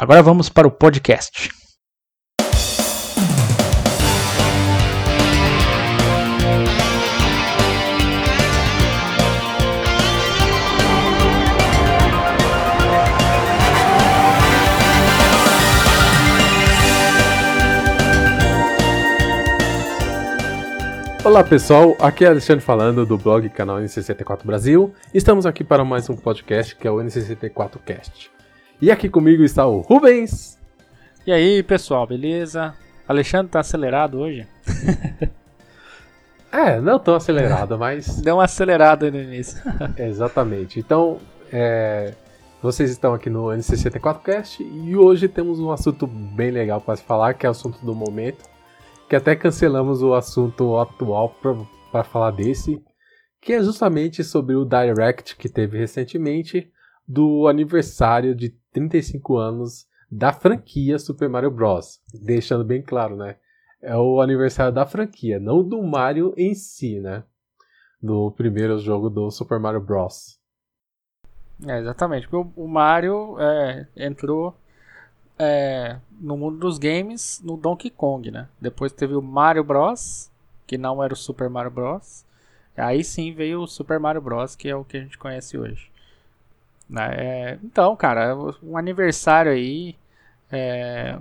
Agora vamos para o podcast. Olá pessoal, aqui é Alexandre falando do blog canal N64 Brasil. Estamos aqui para mais um podcast que é o N64 Cast. E aqui comigo está o Rubens. E aí, pessoal, beleza? Alexandre tá acelerado hoje? é, não tão acelerado, mas. Deu uma acelerada no início. Exatamente. Então, é, vocês estão aqui no N64Cast e hoje temos um assunto bem legal para se falar, que é o assunto do momento. Que até cancelamos o assunto atual para falar desse, que é justamente sobre o Direct que teve recentemente do aniversário de 35 anos da franquia Super Mario Bros. Deixando bem claro, né? É o aniversário da franquia, não do Mario em si, né? Do primeiro jogo do Super Mario Bros. É, exatamente, porque o Mario é, entrou é, no mundo dos games no Donkey Kong, né? Depois teve o Mario Bros, que não era o Super Mario Bros. Aí sim veio o Super Mario Bros, que é o que a gente conhece hoje. Né? É, então, cara, um aniversário aí. É,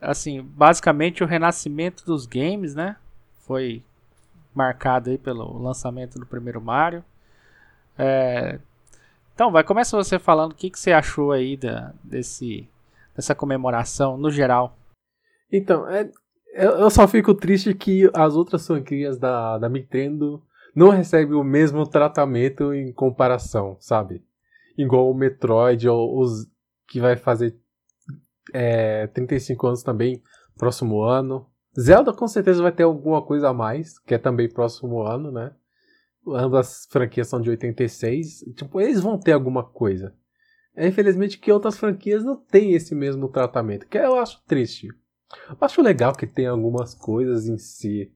assim, basicamente o renascimento dos games, né? Foi marcado aí pelo lançamento do primeiro Mario. É, então, vai começa você falando o que, que você achou aí da, desse, dessa comemoração no geral. Então, é, eu, só fico triste que as outras franquias da, da Nintendo não recebem o mesmo tratamento em comparação, sabe? Igual o Metroid ou os que vai fazer é, 35 anos também próximo ano. Zelda com certeza vai ter alguma coisa a mais, que é também próximo ano, né? Ambas franquias são de 86. Tipo, eles vão ter alguma coisa. É, infelizmente que outras franquias não têm esse mesmo tratamento, que eu acho triste. Eu acho legal que tem algumas coisas em si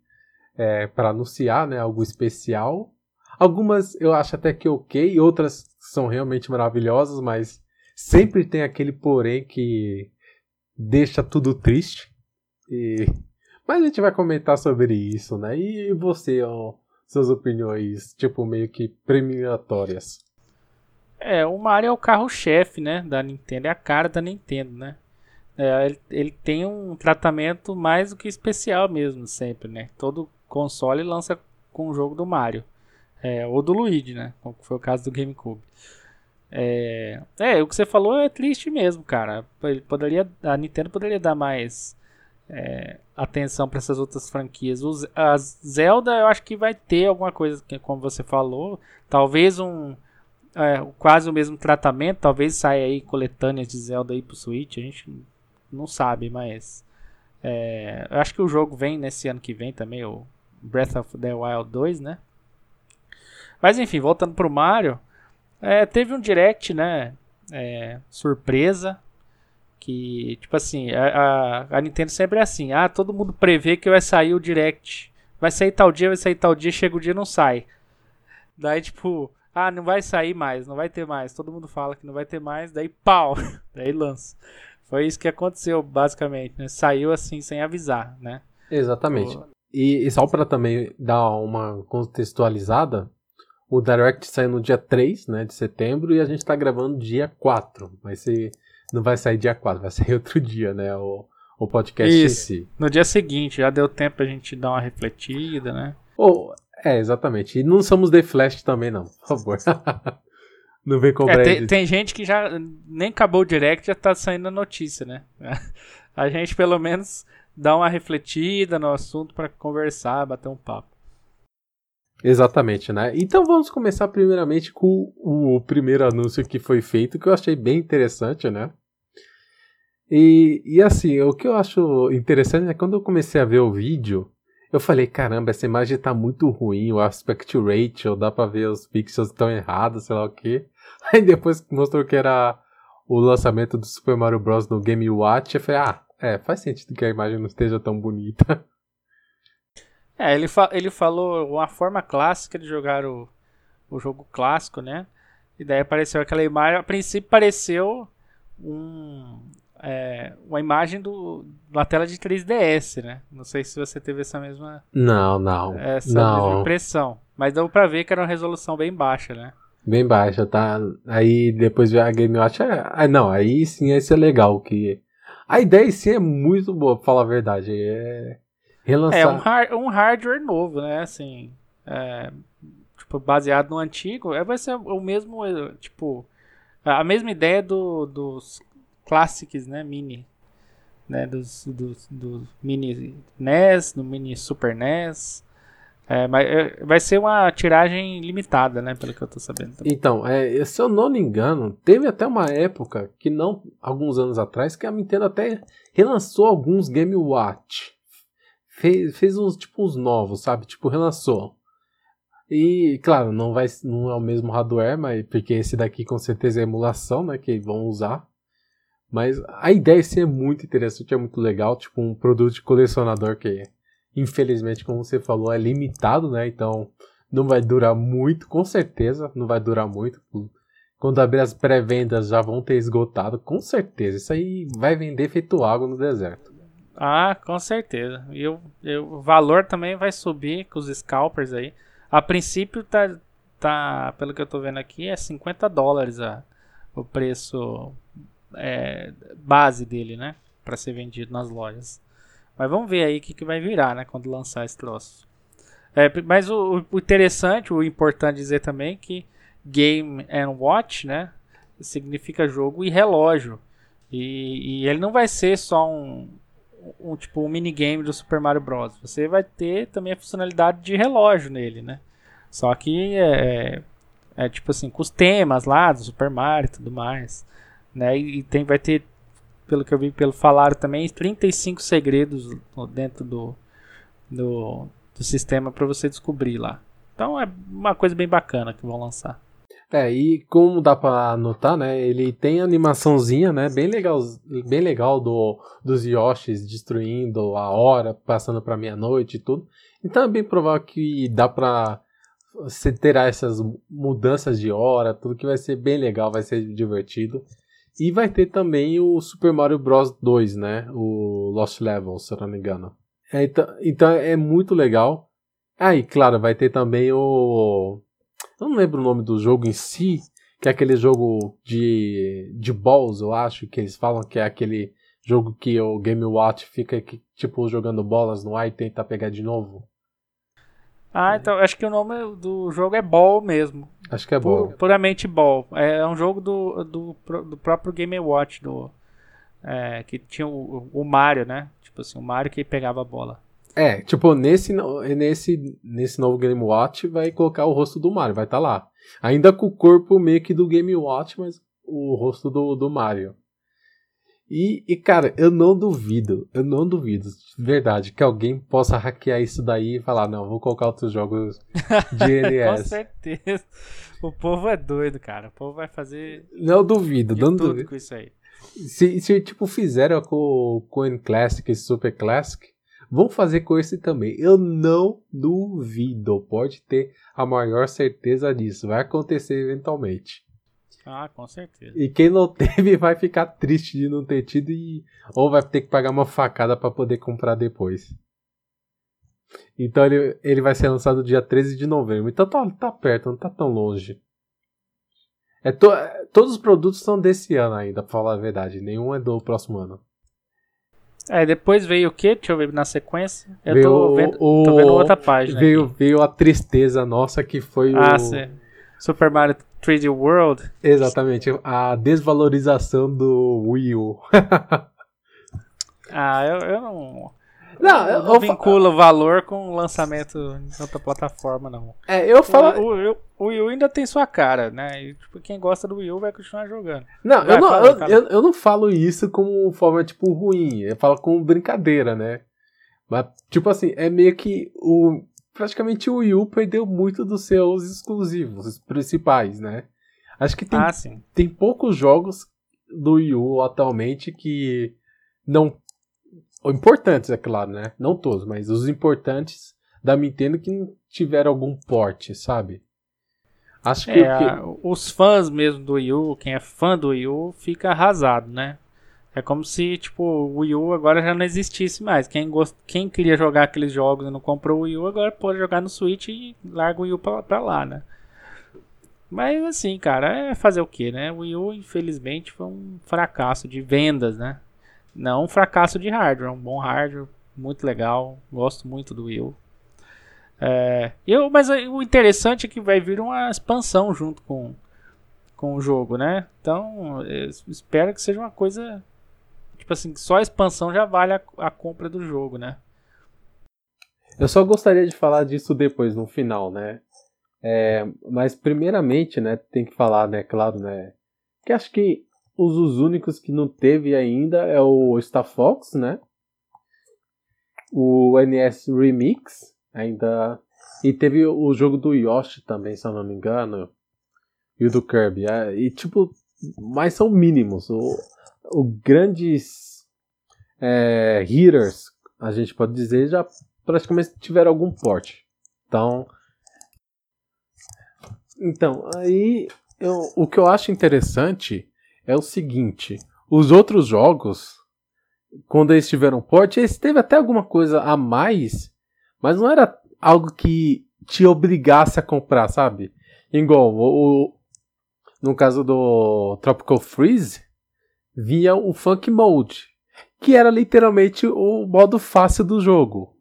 é, para anunciar, né? Algo especial. Algumas eu acho até que ok, outras são realmente maravilhosas, mas sempre tem aquele porém que deixa tudo triste. E... Mas a gente vai comentar sobre isso, né? E você, ó, suas opiniões, tipo, meio que premiatórias. É, o Mario é o carro-chefe, né, da Nintendo, é a cara da Nintendo, né? É, ele, ele, tem um tratamento mais do que especial mesmo, sempre, né? Todo console lança com o jogo do Mario. É, ou do Luigi, né? Como foi o caso do GameCube. É, é, o que você falou é triste mesmo, cara. Ele poderia, a Nintendo poderia dar mais é, atenção para essas outras franquias. A Zelda, eu acho que vai ter alguma coisa, como você falou, talvez um é, quase o mesmo tratamento, talvez saia aí coletâneas de Zelda aí pro Switch, a gente não sabe, mas é, eu acho que o jogo vem nesse ano que vem também, o Breath of the Wild 2, né? Mas enfim, voltando pro Mario, é, teve um direct, né? É, surpresa. Que, tipo assim, a, a, a, Nintendo sempre é assim: ah, todo mundo prevê que vai sair o direct. Vai sair tal dia, vai sair tal dia, chega o dia não sai. Daí, tipo, ah, não vai sair mais, não vai ter mais. Todo mundo fala que não vai ter mais, daí pau, daí lança. Foi isso que aconteceu, basicamente, né? Saiu assim, sem avisar, né? Exatamente. E, e só para também dar uma contextualizada, o Direct saiu no dia 3 né, de setembro e a gente está gravando dia 4. Vai ser, não vai sair dia 4, vai sair outro dia, né? O, o podcast Isso, em si. No dia seguinte, já deu tempo pra gente dar uma refletida, né? Oh, é, exatamente. E não somos The Flash também, não, por favor. não vem cobrar. É, tem, tem, gente que já nem acabou o direct já tá saindo a notícia, né? A gente pelo menos dá uma refletida no assunto para conversar, bater um papo. Exatamente, né? Então vamos começar primeiramente com o primeiro anúncio que foi feito, que eu achei bem interessante, né? E, e assim, o que eu acho interessante é quando eu comecei a ver o vídeo, eu falei, caramba, essa imagem tá muito ruim, o aspect ratio, dá pra ver os pixels estão errados, sei lá o que. Aí depois mostrou que era o lançamento do Super Mario Bros. no Game Watch, eu falei, ah, é, faz sentido que a imagem não esteja tão bonita. É, ele, fa ele falou uma forma clássica de jogar o, o jogo clássico, né? E daí apareceu aquela imagem, a princípio pareceu um, é, uma imagem do, uma tela de 3DS, né? Não sei se você teve essa mesma. Não, não. Essa não. mesma impressão. Mas deu pra ver que era uma resolução bem baixa, né? Bem baixa, tá? Aí depois ver a Game Watch. É, ah, não, aí sim ia ser legal. Que... A ideia sim é muito boa, pra falar a verdade. É. Relançar. É um, hard, um hardware novo, né? Assim. É, tipo, baseado no antigo. É, vai ser o mesmo. Tipo. A mesma ideia do, dos Classics, né? Mini. Né, dos, dos, do Mini NES, do Mini Super NES. É, mas é, vai ser uma tiragem limitada, né? Pelo que eu tô sabendo. Também. Então, é, se eu não me engano, teve até uma época que não, alguns anos atrás, que a Nintendo até relançou alguns Game Watch. Fez, fez uns tipo uns novos, sabe? Tipo, relançou. E, claro, não vai não é o mesmo hardware, mas porque esse daqui com certeza é emulação, né, que vão usar. Mas a ideia sim é muito interessante, é muito legal, tipo um produto de colecionador que infelizmente, como você falou, é limitado, né? Então não vai durar muito, com certeza, não vai durar muito. Quando abrir as pré-vendas já vão ter esgotado, com certeza. Isso aí vai vender feito água no deserto. Ah, com certeza. E o, o valor também vai subir com os scalpers aí. A princípio tá, tá pelo que eu tô vendo aqui, é 50 dólares a, o preço é, base dele, né? Para ser vendido nas lojas. Mas vamos ver aí o que, que vai virar, né? Quando lançar esse troço. É, mas o, o, interessante, o importante dizer também que Game and Watch, né? Significa jogo e relógio. E, e ele não vai ser só um, um tipo um minigame do Super Mario Bros. Você vai ter também a funcionalidade de relógio nele, né? Só que é, é, é tipo assim, com os temas lá do Super Mario e tudo mais né? E tem, vai ter, pelo que eu vi, pelo falar também, 35 segredos dentro do, do, do sistema para você descobrir lá. Então é uma coisa bem bacana que vão lançar. É, e como dá pra notar, né, ele tem animaçãozinha, né, bem legal, bem legal do, dos Yoshis destruindo a hora, passando pra meia-noite e tudo. Então é bem provável que dá pra você ter essas mudanças de hora, tudo que vai ser bem legal, vai ser divertido. E vai ter também o Super Mario Bros 2, né? O Lost Levels, se eu não me engano. É, então, então é muito legal. Ah, e claro, vai ter também o. Eu não lembro o nome do jogo em si, que é aquele jogo de, de balls, eu acho, que eles falam que é aquele jogo que o Game Watch fica tipo jogando bolas no ar e tenta pegar de novo. Ah, então acho que o nome do jogo é Ball mesmo. Acho que é Ball. puramente Ball. É um jogo do, do, do próprio Game Watch, do, é, que tinha o, o Mario, né? Tipo assim, o Mario que pegava a bola. É, tipo, nesse, nesse, nesse novo Game Watch vai colocar o rosto do Mario, vai estar tá lá. Ainda com o corpo meio que do Game Watch, mas o rosto do, do Mario. E, e, cara, eu não duvido, eu não duvido, de verdade, que alguém possa hackear isso daí e falar, não, vou colocar outros jogos de NES. Com certeza. O povo é doido, cara. O povo vai fazer. Não duvido, não tudo duvido. com isso aí. Se, se tipo, fizeram com o N Classic e Super Classic, vão fazer com esse também. Eu não duvido. Pode ter a maior certeza disso. Vai acontecer eventualmente. Ah, com certeza. E quem não teve vai ficar triste de não ter tido e ou vai ter que pagar uma facada para poder comprar depois. Então ele, ele vai ser lançado dia 13 de novembro. Então tá, tá perto, não tá tão longe. É to, todos os produtos são desse ano ainda, pra falar a verdade. Nenhum é do próximo ano. É, depois veio o que? Deixa eu ver na sequência. Eu veio tô, vendo, o, tô vendo outra página. Veio, veio a tristeza nossa que foi ah, o. Sim. Super Mario 3D World. Exatamente, a desvalorização do Wii U. ah, eu, eu não. Não, eu, não vincula o valor com o lançamento em outra plataforma, não. É, eu falo. O, o, o Wii U ainda tem sua cara, né? E, tipo, quem gosta do Wii U vai continuar jogando. Não, vai, eu, não fala, eu, eu, eu, não falo isso como forma, tipo, ruim. Eu falo como brincadeira, né? Mas, tipo assim, é meio que o. Praticamente o Wii U perdeu muito dos seus exclusivos, os principais, né? Acho que tem, ah, tem poucos jogos do Wii U atualmente que não. Importantes, é claro, né? Não todos, mas os importantes da Nintendo que não tiveram algum porte, sabe? Acho que, é, que... os fãs mesmo do Wii U, quem é fã do Wii U, fica arrasado, né? É como se, tipo, o Wii U agora já não existisse mais. Quem, gost... quem queria jogar aqueles jogos e não comprou o Wii U, agora pode jogar no Switch e larga o Wii U pra, pra lá, né? Mas assim, cara, é fazer o que, né? O Wii U, infelizmente, foi um fracasso de vendas, né? Não um fracasso de hardware, um bom hardware, muito legal. Gosto muito do Wii. É, eu, mas o interessante é que vai vir uma expansão junto com, com o jogo, né? Então, espero que seja uma coisa. Tipo assim, só a expansão já vale a, a compra do jogo, né? Eu só gostaria de falar disso depois, no final, né? É, mas primeiramente, né, tem que falar, né, claro, né, que acho que os, os únicos que não teve ainda é o Star Fox, né, o NS Remix, ainda, e teve o jogo do Yoshi também, se eu não me engano, e o do Kirby, é, e tipo, mas são mínimos, o, o grandes é, hitters, a gente pode dizer, já praticamente tiveram algum porte, então então, aí eu, o que eu acho interessante é o seguinte: os outros jogos, quando eles tiveram porte, eles teve até alguma coisa a mais, mas não era algo que te obrigasse a comprar, sabe? Igual o, no caso do Tropical Freeze, vinha o Funk Mode, que era literalmente o modo fácil do jogo.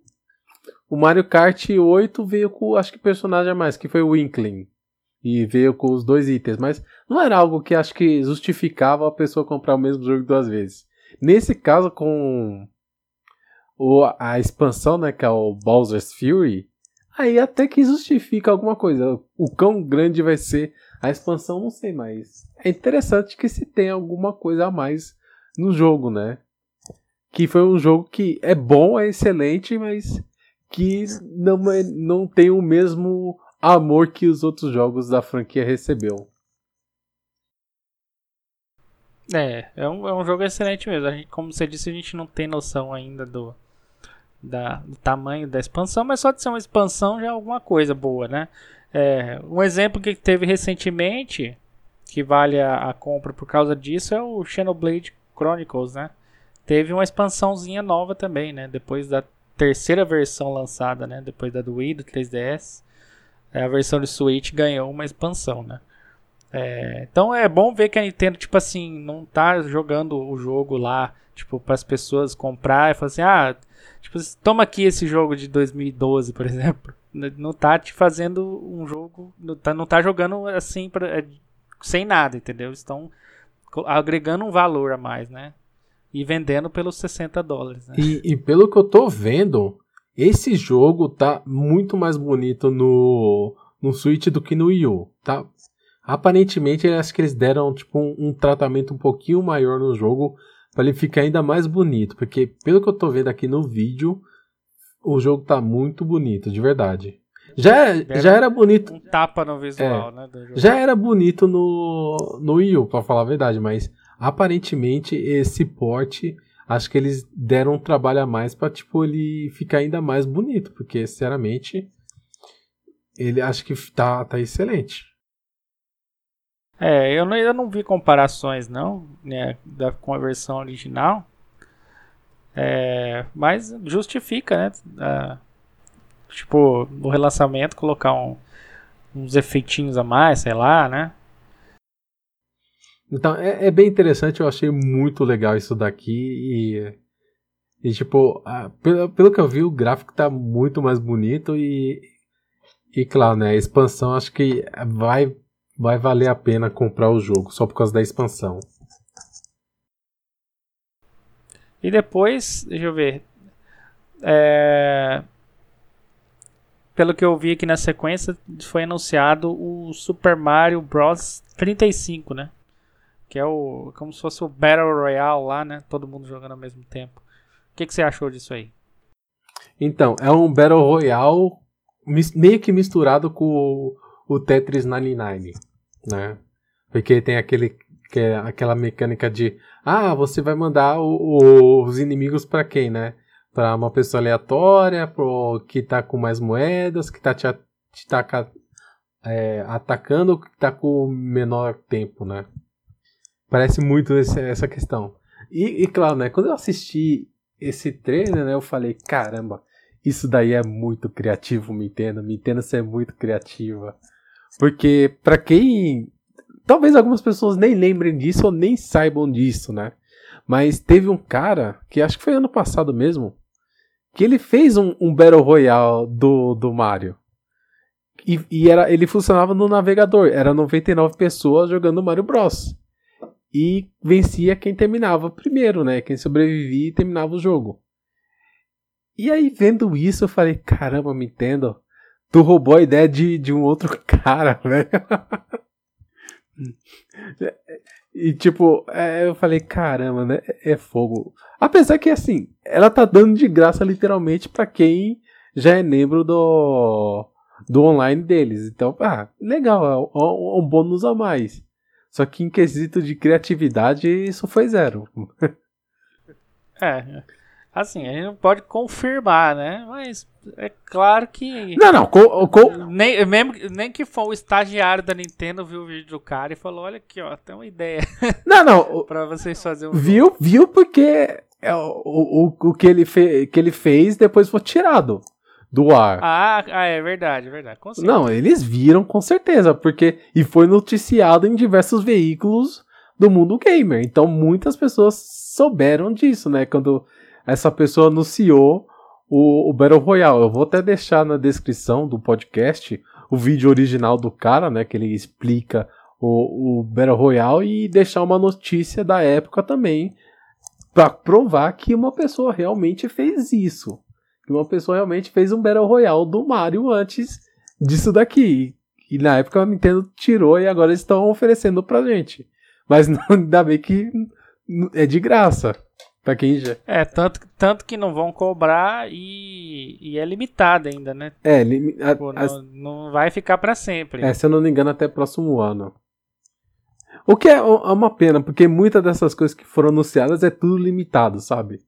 O Mario Kart 8 veio com, acho que personagem a mais, que foi o Inkling e veio com os dois itens, mas não era algo que acho que justificava a pessoa comprar o mesmo jogo duas vezes. Nesse caso, com o, a expansão, né, que é o Bowser's Fury, aí até que justifica alguma coisa. O quão grande vai ser a expansão, não sei, mas é interessante que se tem alguma coisa a mais no jogo, né? Que foi um jogo que é bom, é excelente, mas que não, é, não tem o mesmo amor que os outros jogos da franquia recebeu. É, é um, é um jogo excelente mesmo. Gente, como você disse, a gente não tem noção ainda do, da, do tamanho da expansão, mas só de ser uma expansão já é alguma coisa boa, né? É, um exemplo que teve recentemente, que vale a, a, compra por causa disso, é o Xenoblade Chronicles, né? Teve uma expansãozinha nova também, né? Depois da terceira versão lançada, né? Depois da do Wii, do 3DS. É, a versão de Switch ganhou uma expansão, né? É, então é bom ver que a Nintendo, tipo assim, não tá jogando o jogo lá, tipo, para as pessoas comprar e falar assim, ah, tipo, toma aqui esse jogo de 2012, por exemplo. Não tá te fazendo um jogo, não tá, não tá jogando assim pra, é, sem nada, entendeu? Estão agregando um valor a mais, né? E vendendo pelos 60 dólares. Né? E, e pelo que eu tô vendo, esse jogo tá muito mais bonito no, no Switch do que no Wii U, tá? Aparentemente, acho que eles deram tipo um, um tratamento um pouquinho maior no jogo para ele ficar ainda mais bonito, porque pelo que eu tô vendo aqui no vídeo, o jogo tá muito bonito, de verdade. Já, já era bonito. Um tapa no visual, é, né? Já era bonito no, no Wii U, pra falar a verdade, mas aparentemente esse porte acho que eles deram um trabalho a mais para tipo ele ficar ainda mais bonito, porque sinceramente ele acho que tá, tá excelente. É, eu não, eu não vi comparações não, né, da, com a versão original. É, mas justifica, né? tipo, no relançamento colocar um, uns efeitinhos a mais, sei lá, né? Então, é, é, bem interessante, eu achei muito legal isso daqui e, e tipo, a, pelo, pelo que eu vi, o gráfico tá muito mais bonito e, e claro, né, a expansão acho que vai, vai valer a pena comprar o jogo, só por causa da expansão. E depois, deixa eu ver, É... Pelo que eu vi aqui na sequência, foi anunciado o Super Mario Bros 35, né? Que é o como se fosse o Battle Royale lá, né? Todo mundo jogando ao mesmo tempo. O que, que você achou disso aí? Então, é um Battle Royale meio que misturado com o, Tetris 99, né? Porque tem aquele que é aquela mecânica de ah, você vai mandar o, o, os inimigos para quem, né? Para uma pessoa aleatória, pro, que tá com mais moedas, que tá te, te taca, é, atacando, que tá com menor tempo, né? Parece muito esse, essa questão. E, e, claro, né? Quando eu assisti esse trailer, né? Eu falei, caramba, isso daí é muito criativo. Me entenda ser muito criativa. Porque, para quem Talvez algumas pessoas nem lembrem disso ou nem saibam disso, né? Mas teve um cara, que acho que foi ano passado mesmo, que ele fez um, um Battle Royale do, do Mario. E, e, era, ele funcionava no navegador. Era 99 pessoas jogando Mario Bros. E vencia quem terminava primeiro, né? Quem sobrevivia e terminava o jogo. E aí, vendo isso, eu falei: caramba, me entendo. Tu roubou a ideia de, de um outro cara, velho. E tipo, é, eu falei, caramba, né? É fogo. Apesar que assim, ela tá dando de graça literalmente para quem já é membro do, do online deles. Então, ah, legal, é um, um bônus a mais. Só que em quesito de criatividade, isso foi zero. é. Assim, a gente não pode confirmar, né? Mas é claro que. Não, não. Com, com... Nem, mesmo, nem que for o estagiário da Nintendo viu o vídeo do cara e falou: olha aqui, ó, tem uma ideia. Não, não. pra vocês fazerem um. Viu, jogo. viu porque é o, o, o que, ele fe, que ele fez depois foi tirado do ar. Ah, ah é verdade, é verdade. não, eles viram com certeza, porque. E foi noticiado em diversos veículos do mundo gamer. Então muitas pessoas souberam disso, né? Quando essa pessoa anunciou o, o Battle Royale. Eu vou até deixar na descrição do podcast o vídeo original do cara, né? Que ele explica o, o Battle Royale e deixar uma notícia da época também para provar que uma pessoa realmente fez isso. Que uma pessoa realmente fez um Battle Royale do Mario antes disso daqui. E na época a Nintendo tirou e agora eles estão oferecendo pra gente. Mas não, ainda bem que é de graça. Pra quem já. É, tanto, tanto que não vão cobrar e, e é limitado ainda, né? É, limi Pô, não, não, vai ficar para sempre. É, se eu não me engano, até próximo ano. O que é, é uma pena, porque muitas dessas coisas que foram anunciadas é tudo limitado, sabe?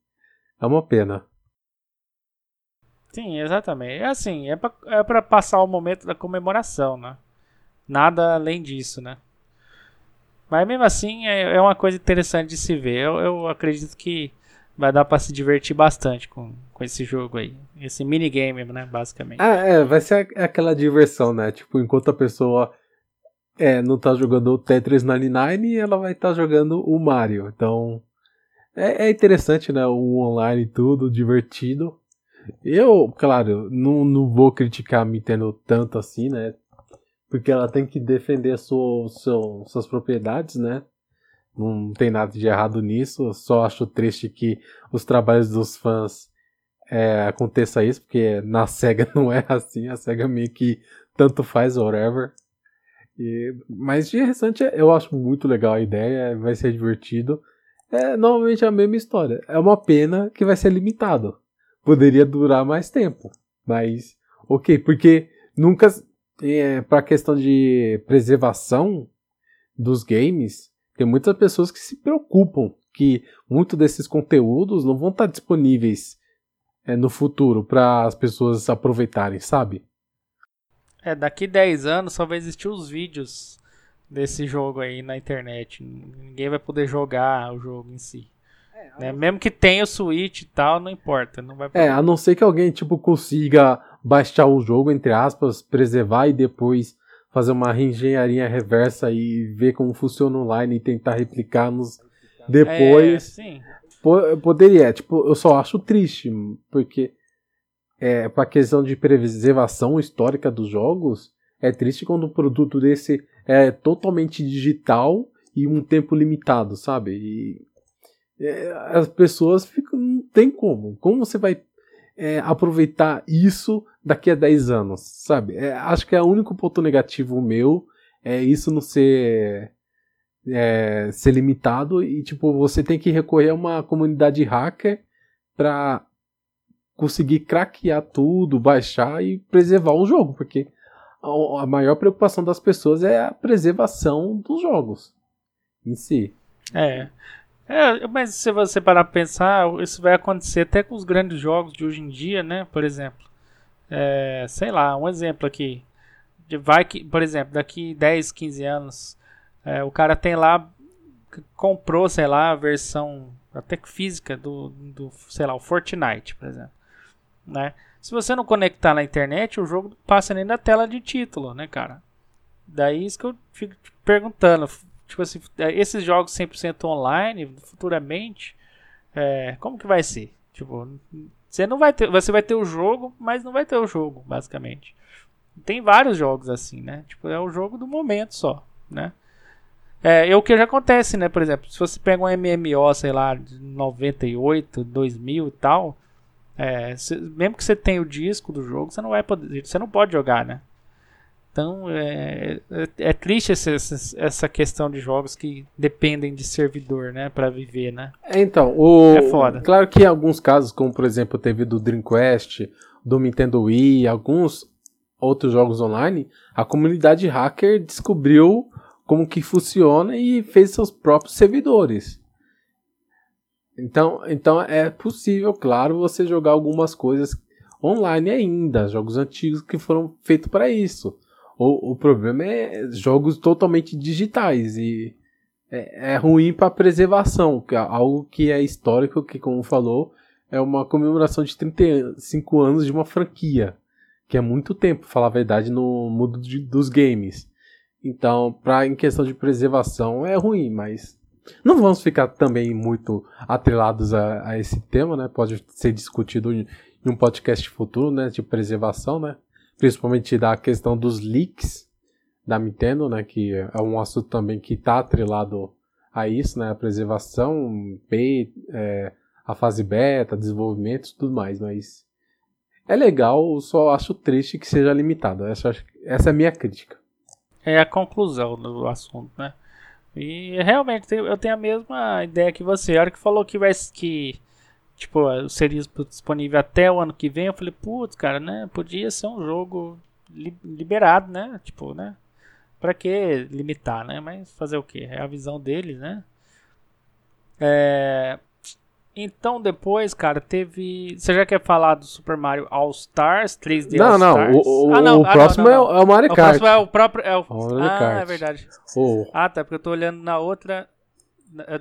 É uma pena. Sim, exatamente. É assim, é pra, é pra passar o momento da comemoração, né? Nada além disso, né? Mas mesmo assim é, é uma coisa interessante de se ver. Eu, eu acredito que vai dar para se divertir bastante com, com esse jogo aí. Esse minigame, né, basicamente. Ah, é, vai ser aquela diversão, né? Tipo, enquanto a pessoa é, não tá jogando o Tetris 99, ela vai estar tá jogando o Mario. Então, é, é, interessante, né? O online tudo, divertido. Eu, claro, não, não vou criticar a Nintendo tanto assim, né? porque ela tem que defender sua, sua, suas propriedades, né? Não tem nada de errado nisso. Eu só acho triste que os trabalhos dos fãs é, aconteça isso, porque na SEGA não é assim. A SEGA meio que tanto faz, whatever. E, mas de restante, eu acho muito legal a ideia, vai ser divertido. É normalmente a mesma história. É uma pena que vai ser limitado. Poderia durar mais tempo. Mas, ok, porque nunca é, para a questão de preservação dos games, tem muitas pessoas que se preocupam que muito desses conteúdos não vão estar disponíveis é, no futuro para as pessoas aproveitarem, sabe? É, daqui 10 anos só vai existir os vídeos desse jogo aí na internet. Ninguém vai poder jogar o jogo em si. É, né? Mesmo que tenha o Switch e tal, não importa. Não vai É, a não ser que alguém tipo consiga baixar o jogo, entre aspas, preservar e depois fazer uma reengenharia reversa e ver como funciona online e tentar replicar nos depois. É, poderia, tipo, eu só acho triste, porque é, para questão de preservação histórica dos jogos, é triste quando um produto desse é totalmente digital e um tempo limitado, sabe? E é, as pessoas ficam, não tem como. Como você vai é, aproveitar isso daqui a 10 anos, sabe? É, acho que é o único ponto negativo meu é isso não ser é, ser limitado e tipo você tem que recorrer a uma comunidade hacker para conseguir craquear tudo, baixar e preservar o jogo, porque a, a maior preocupação das pessoas é a preservação dos jogos em si. É. É, mas se você parar pra pensar, isso vai acontecer até com os grandes jogos de hoje em dia, né? Por exemplo, é, sei lá, um exemplo aqui. Vai que, por exemplo, daqui 10, 15 anos, é, o cara tem lá, comprou, sei lá, a versão até física do, do, sei lá, o Fortnite, por exemplo. Né? Se você não conectar na internet, o jogo passa nem na tela de título, né, cara? Daí isso que eu fico perguntando tipo assim, é, esses jogos 100% online, futuramente, é, como que vai ser? Tipo, você não vai ter, você vai ter o jogo, mas não vai ter o jogo, basicamente. Tem vários jogos assim, né? Tipo, é o jogo do momento só, né? É, é o que já acontece, né? Por exemplo, se você pega um MMO, sei lá, de 98, 2000 e tal, é, se, mesmo que você tenha o disco do jogo, você não vai poder, você não pode jogar, né? Então é, é, é triste essa, essa questão de jogos que dependem de servidor, né, para viver, né? É, então, o é foda. Claro que em alguns casos, como por exemplo teve do Dreamcast, do Nintendo Wii, alguns outros jogos online, a comunidade hacker descobriu como que funciona e fez seus próprios servidores. Então, então é possível, claro, você jogar algumas coisas online ainda, jogos antigos que foram feitos para isso. O, o problema é jogos totalmente digitais e é, é ruim para preservação, que é algo que é histórico, que como falou, é uma comemoração de 35 anos de uma franquia, que é muito tempo, falar a verdade, no mundo de, dos games. Então, pra, em questão de preservação, é ruim, mas não vamos ficar também muito atrelados a, a esse tema, né? Pode ser discutido em, um podcast futuro, né? De preservação, né? Principalmente da questão dos leaks da Nintendo, né, que é um assunto também que está atrelado a isso, né, a preservação, é, a fase beta, desenvolvimento, tudo mais, mas é legal, só acho triste que seja limitado. Essa, essa é a minha crítica. É a conclusão do assunto, né? E realmente eu tenho a mesma ideia que você. A hora que falou que vai que tipo, seria disponível até o ano que vem, eu falei, putz, cara, né? Podia ser um jogo li liberado, né? Tipo, né? Pra que limitar, né? Mas fazer o que? É a visão deles, né? É... Então depois, cara, teve. Você já quer falar do Super Mario All Stars 3D não, All Não, o, ah, não, o ah, próximo não, não, É, o Mario Kart. O próximo é o próprio. É o... o ah, é verdade. Oh. Ah, tá, porque eu tô olhando na outra.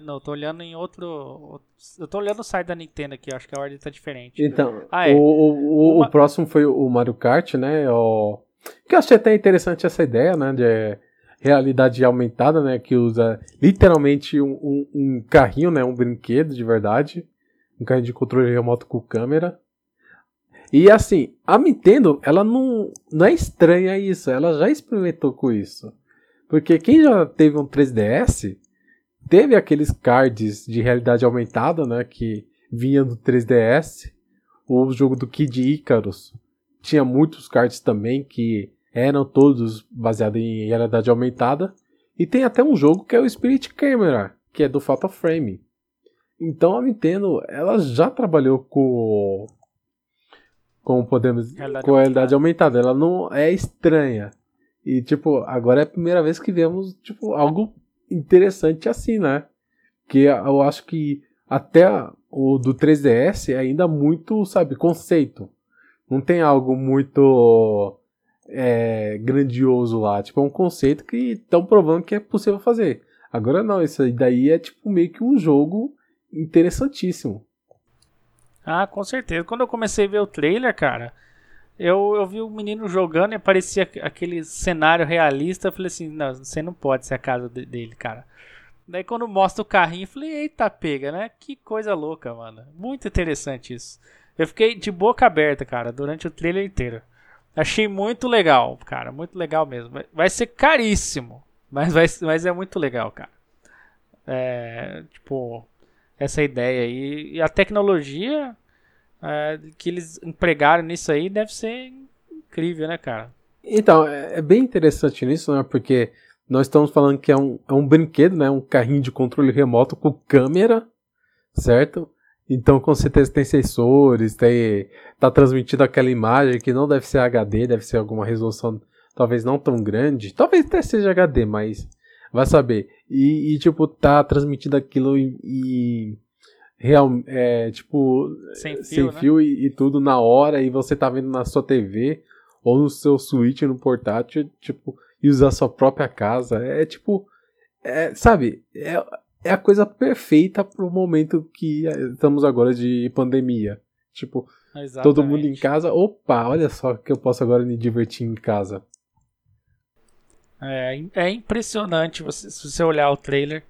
Não, tô olhando em outro. Eu tô olhando o site da Nintendo aqui, acho que a ordem tá diferente. Então, ah, é. o, o, Uma... o, próximo foi o Mario Kart, né? O... Que eu achei até interessante essa ideia, né? De realidade aumentada, né? Que usa literalmente um, um, um carrinho, né? Um brinquedo de verdade. Um carrinho de controle remoto com câmera. E assim, a Nintendo, ela não, não é estranha isso, ela já experimentou com isso. Porque quem já teve um 3DS teve aqueles cards de realidade aumentada, né, que vinha do 3DS. O jogo do Kid Icarus tinha muitos cards também que eram todos baseados em realidade aumentada. E tem até um jogo que é o Spirit Camera, que é do Fatal Frame. Então a Nintendo, ela já trabalhou com com podemos realidade com a realidade aumentada. Ela não é estranha. E tipo, agora é a primeira vez que vemos tipo algo interessante assim, né? Que eu acho que até o do 3DS é ainda muito, sabe, conceito. Não tem algo muito é, grandioso lá. Tipo, é um conceito que estão provando que é possível fazer. Agora não, isso daí é tipo meio que um jogo interessantíssimo. Ah, com certeza. Quando eu comecei a ver o trailer, cara, eu, eu vi o menino jogando e parecia aquele cenário realista. Eu falei assim: não, você não pode ser a casa dele, cara. Daí quando mostra o carrinho, eu falei: eita, pega, né? Que coisa louca, mano. Muito interessante isso. Eu fiquei de boca aberta, cara, durante o trailer inteiro. Achei muito legal, cara. Muito legal mesmo. Vai, vai ser caríssimo, mas, vai, mas é muito legal, cara. É, tipo, essa ideia aí. E a tecnologia é, que eles empregaram nisso aí deve ser incrível, né, cara? Então, é, é bem interessante nisso, né? Porque nós estamos falando que é um, é um brinquedo, né? Um carrinho de controle remoto com câmera, certo? Então, com certeza tem sensores, tem, tá transmitindo aquela imagem que não deve ser HD, deve ser alguma resolução talvez não tão grande. Talvez até seja HD, mas vai saber. E, e tipo, tá transmitindo aquilo e, e real, é, tipo, sem fio, sem né? fio e, e, tudo na hora, e você tá vendo na sua TV ou no seu Switch no portátil, tipo, e usar sua própria casa. É tipo, é, sabe, é, é a coisa perfeita pro momento que estamos agora de pandemia. Tipo, Exatamente. todo mundo em casa, opa, olha só que eu posso agora me divertir em casa. É, é impressionante você, se você olhar o trailer.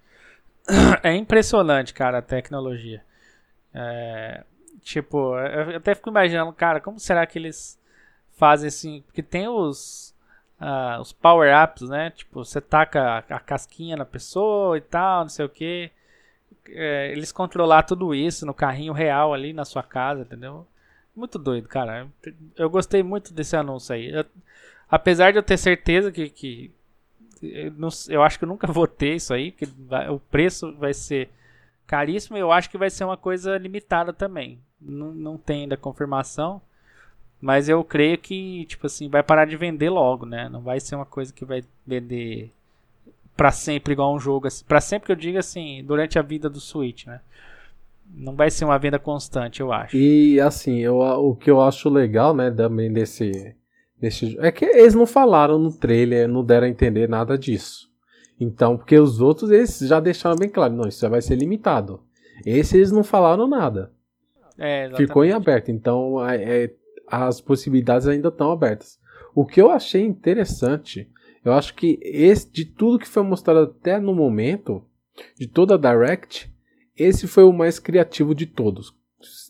É impressionante, cara, a tecnologia. É, tipo, eu até fico imaginando, cara, como será que eles fazem assim? Porque tem os, uh, os power-ups, né? Tipo, você taca a, a, casquinha na pessoa e tal, não sei o que. É, eles controlar tudo isso no carrinho real ali na sua casa, entendeu? Muito doido, cara. Eu gostei muito desse anúncio aí. Eu, apesar de eu ter certeza que, que eu, não, eu, acho que eu nunca vou ter isso aí, que vai, o preço vai ser caríssimo. Eu acho que vai ser uma coisa limitada também. Não, não tem ainda confirmação, mas eu creio que tipo assim vai parar de vender logo, né? Não vai ser uma coisa que vai vender para sempre igual um jogo assim. Para sempre que eu digo assim, durante a vida do Switch, né? Não vai ser uma venda constante, eu acho. E assim, eu, o que eu acho legal, né, também desse Nesse, é que eles não falaram no trailer, não deram a entender nada disso. Então, porque os outros eles já deixaram bem claro, não, isso já vai ser limitado. Esse eles não falaram nada. É, Ficou em aberto, então é, as possibilidades ainda estão abertas. O que eu achei interessante, eu acho que esse, de tudo que foi mostrado até no momento, de toda a Direct, esse foi o mais criativo de todos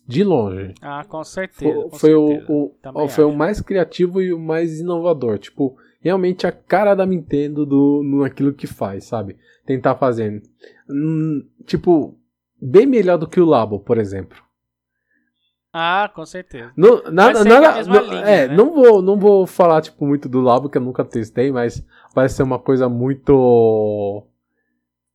de longe. Ah, com certeza. Foi, com foi certeza. o, o foi o mais criativo e o mais inovador. Tipo, realmente a cara da Nintendo do, naquilo que faz, sabe? Tentar fazer. Hum, tipo, bem melhor do que o Labo, por exemplo. Ah, com certeza. Não, nada, nada, não, linha, é, né? não vou, não vou falar tipo muito do Labo que eu nunca testei, mas parece ser uma coisa muito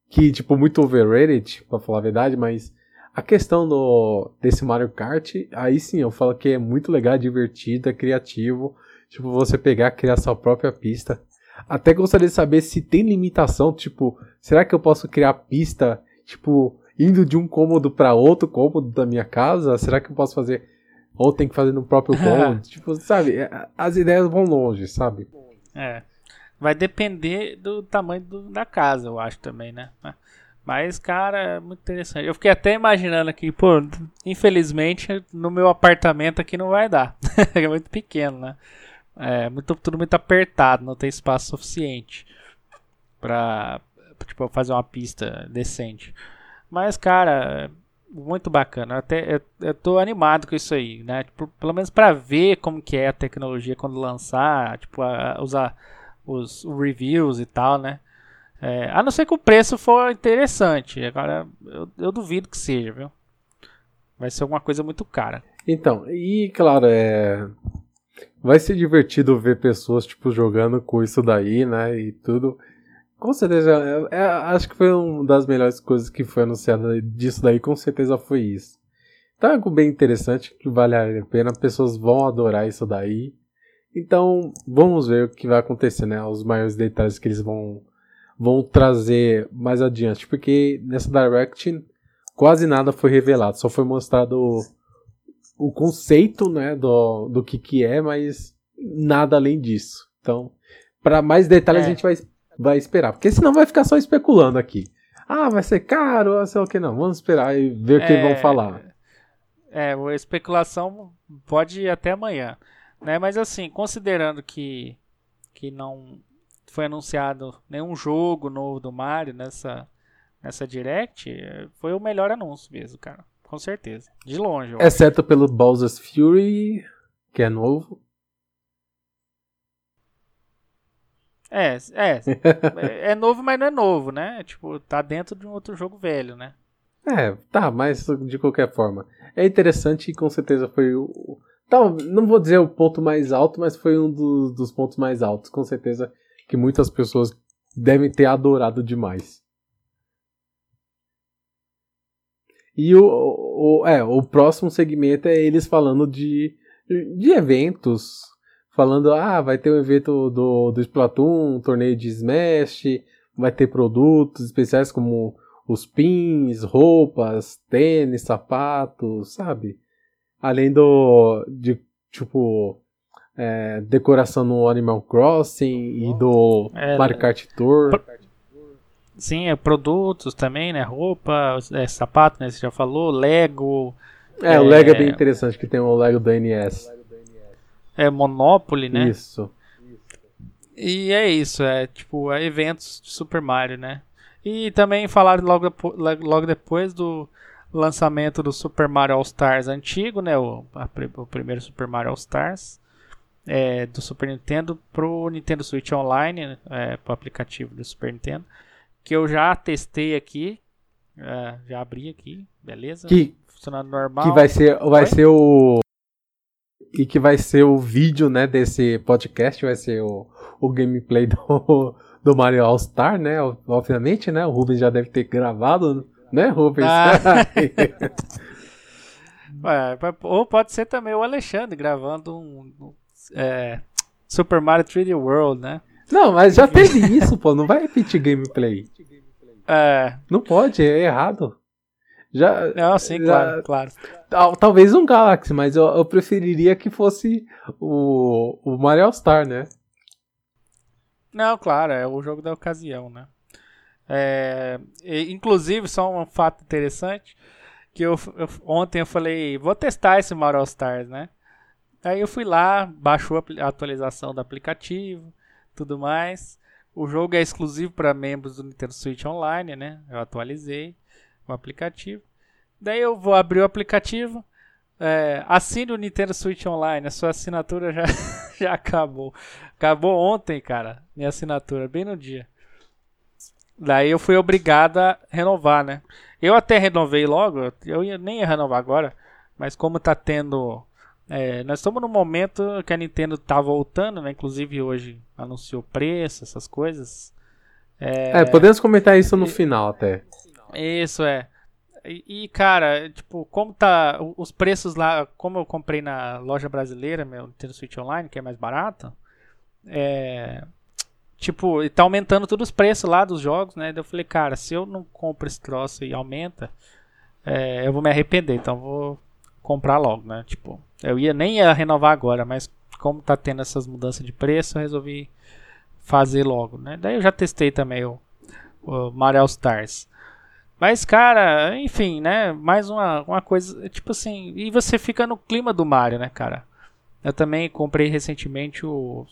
que tipo muito overrated, para falar a verdade, mas a questão do, desse Mario Kart, aí sim, eu falo que é muito legal, divertido, é criativo. Tipo, você pegar, criar sua própria pista. Até gostaria de saber se tem limitação, tipo, será que eu posso criar pista, tipo, indo de um cômodo para outro cômodo da minha casa? Será que eu posso fazer ou tem que fazer no próprio cômodo? tipo, sabe, é, as ideias vão longe, sabe? É. Vai depender do tamanho do, da casa, eu acho também, né? Mas, cara, é muito interessante. Eu fiquei até imaginando aqui, pô, infelizmente no meu apartamento aqui não vai dar. é muito pequeno, né? É muito, tudo muito apertado, não tem espaço suficiente pra, tipo, fazer uma pista decente. Mas, cara, muito bacana. Até eu, eu tô animado com isso aí, né? Tipo, pelo menos para ver como que é a tecnologia quando lançar, tipo, usar os reviews e tal, né? É, a não ser que o preço for interessante. Agora, eu, eu, duvido que seja, viu? Vai ser alguma coisa muito cara. Então, e claro, é. Vai ser divertido ver pessoas, tipo, jogando com isso daí, né? E tudo. Com certeza, é, é, acho que foi uma das melhores coisas que foi anunciada disso daí, com certeza foi isso. Então é algo bem interessante, que vale a pena, pessoas vão adorar isso daí. Então, vamos ver o que vai acontecer, né? Os maiores detalhes que eles vão vão trazer mais adiante, porque nessa Direct quase nada foi revelado, só foi mostrado o, o conceito, né, do, do que que é, mas nada além disso. Então, para mais detalhes é. a gente vai, vai esperar, porque senão vai ficar só especulando aqui. Ah, vai ser caro, não sei o que não. Vamos esperar e ver o que vão falar. É, a especulação pode ir até amanhã, né? Mas assim, considerando que que não foi anunciado nenhum jogo novo do Mario nessa, nessa Direct, foi o melhor anúncio mesmo, cara. Com certeza. De longe. Exceto acho. pelo Bowser's Fury, que é novo. É, é. é novo, mas não é novo, né? Tipo, tá dentro de um outro jogo velho, né? É, tá, mas de qualquer forma. É interessante e com certeza foi o. Tá, não vou dizer o ponto mais alto, mas foi um dos, dos pontos mais altos. Com certeza que muitas pessoas devem ter adorado demais. E o, o, é, o próximo segmento é eles falando de, de eventos. Falando, ah, vai ter um evento do, do Splatoon, um torneio de Smash, vai ter produtos especiais como os pins, roupas, tênis, sapatos, sabe? Além do, de, tipo, é, decoração no Animal Crossing e do é, Mario Kart Tour. Sim, é produtos também, né? Roupa, é, sapato, né? Você já falou, Lego. É, é, o Lego é bem interessante que tem o Lego do NES. É Monopoly, né? Isso. E é isso, é tipo, é eventos de Super Mario, né? E também falaram logo, logo depois do lançamento do Super Mario All Stars antigo, né? O, a, o primeiro Super Mario All Stars é, do Super Nintendo pro Nintendo Switch Online, é, pro aplicativo do Super Nintendo que eu já testei aqui. É, já abri aqui, beleza? Que, Funcionando normal. Que vai ser, vai ser o. E que vai ser o vídeo, né, desse podcast, vai ser o, o gameplay do, do Mario All Star, né? Obviamente, né? O Rubens já deve ter gravado, né, Rubens? Ah. ou pode ser também o Alexandre gravando um é, Super Mario 3D World, né? Não, mas já teve isso, pô. Não vai repetir gameplay. É. Não pode, é errado. Já, não, sim, já, claro, claro. Tal, talvez um Galaxy, mas eu, eu, preferiria que fosse o, o Mario Star, né? Não, claro, é o jogo da ocasião, né? É, inclusive, só um fato interessante, que eu, eu, ontem eu falei, vou testar esse Mario Stars, né? Aí eu fui lá, baixou a atualização do aplicativo, tudo mais. O jogo é exclusivo para membros do Nintendo Switch Online, né? Eu atualizei o aplicativo. Daí eu vou abrir o aplicativo. É, assine o Nintendo Switch Online. A sua assinatura já, já acabou. Acabou ontem, cara. Minha assinatura, bem no dia. Daí eu fui obrigado a renovar, né? Eu até renovei logo. Eu nem ia renovar agora. Mas como tá tendo é, nós estamos no momento que a Nintendo tá voltando, né? Inclusive hoje anunciou preço, essas coisas. É, é podemos comentar isso no e, final até. Isso é. E, e, cara, tipo, como tá os preços lá, como eu comprei na loja brasileira, meu Nintendo Switch Online, que é mais barato, é, tipo, tá aumentando todos os preços lá dos jogos, né? Daí eu falei, cara, se eu não compro esse troço e aumenta, é, eu vou me arrepender, então vou comprar logo, né? Tipo, eu ia nem ia renovar agora, mas como tá tendo essas mudanças de preço, eu resolvi fazer logo, né? Daí eu já testei também o, o Mario Stars. Mas, cara, enfim, né? Mais uma, uma coisa, tipo assim, e você fica no clima do Mario, né, cara? Eu também comprei recentemente o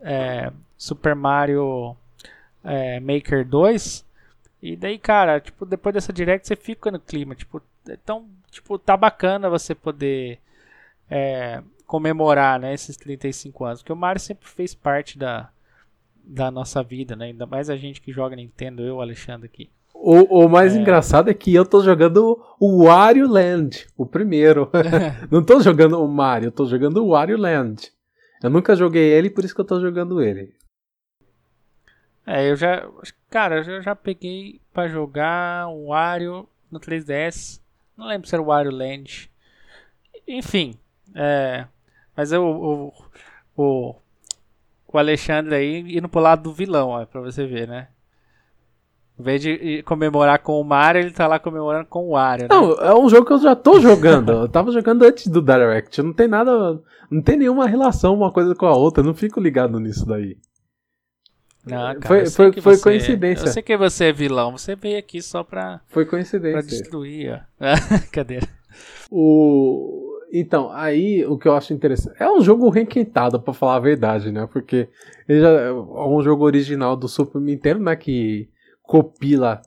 é, Super Mario é, Maker 2. E daí, cara, tipo, depois dessa direct você fica no clima, tipo, então tipo, tá bacana você poder é, comemorar, né, esses 35 anos. Porque o Mario sempre fez parte da, da nossa vida, né? Ainda mais a gente que joga Nintendo, eu, Alexandre aqui. O, o mais é... engraçado é que eu tô jogando o Wario Land, o primeiro. Não tô jogando o Mario, eu tô jogando o Wario Land. Eu nunca joguei ele, por isso que eu tô jogando ele. É, eu já. Cara, eu já peguei para jogar o Wario no 3DS. Não lembro se era o Wario Land. Enfim. É, mas eu, o, o, o Alexandre aí indo pro lado do vilão, ó, pra você ver, né? Em vez de comemorar com o Mario, ele tá lá comemorando com o Wario. Né? Não, é um jogo que eu já tô jogando. eu tava jogando antes do Direct. Não tem nada. Não tem nenhuma relação uma coisa com a outra. Eu não fico ligado nisso daí. Não, cara, foi foi, foi você, coincidência. Eu sei que você é vilão, você veio aqui só pra. Foi coincidência. Pra destruir, ó. Cadê? O. Então, aí o que eu acho interessante. É um jogo requentado, pra falar a verdade, né? Porque ele já é um jogo original do Super Nintendo, né? Que copila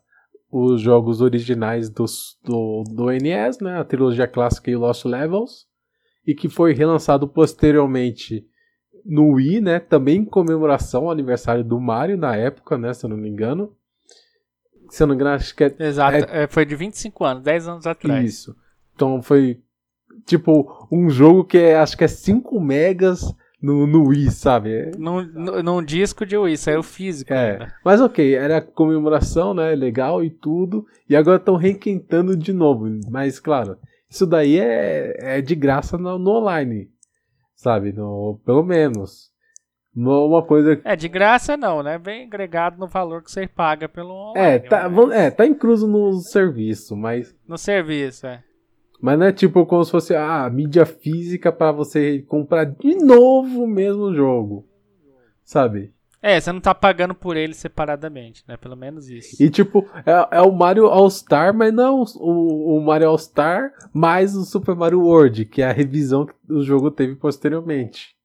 os jogos originais dos, do, do NES, né? A trilogia clássica e Lost Levels. E que foi relançado posteriormente no Wii, né? Também em comemoração ao aniversário do Mario na época, né? Se eu não me engano. se eu não me engano, acho que é. Exato, é, foi de 25 anos, 10 anos atrás. Isso. Então foi tipo um jogo que é, acho que é 5 megas no, no Wii, sabe? É num, num disco de Wii, saiu físico. É. Ainda. Mas ok, era comemoração, né? Legal e tudo. E agora estão requentando de novo. Mas claro, isso daí é, é de graça no, no online. Sabe? No, pelo menos. Uma coisa. É, de graça não, né? Bem agregado no valor que você paga pelo online. É, tá, mas... é, tá incluso no serviço, mas. No serviço, é. Mas não é tipo como se fosse a ah, mídia física para você comprar de novo o mesmo jogo. Sabe? É, você não tá pagando por ele separadamente, né? Pelo menos isso. E tipo, é, é o Mario All-Star, mas não o, o Mario All-Star mais o Super Mario World, que é a revisão que o jogo teve posteriormente.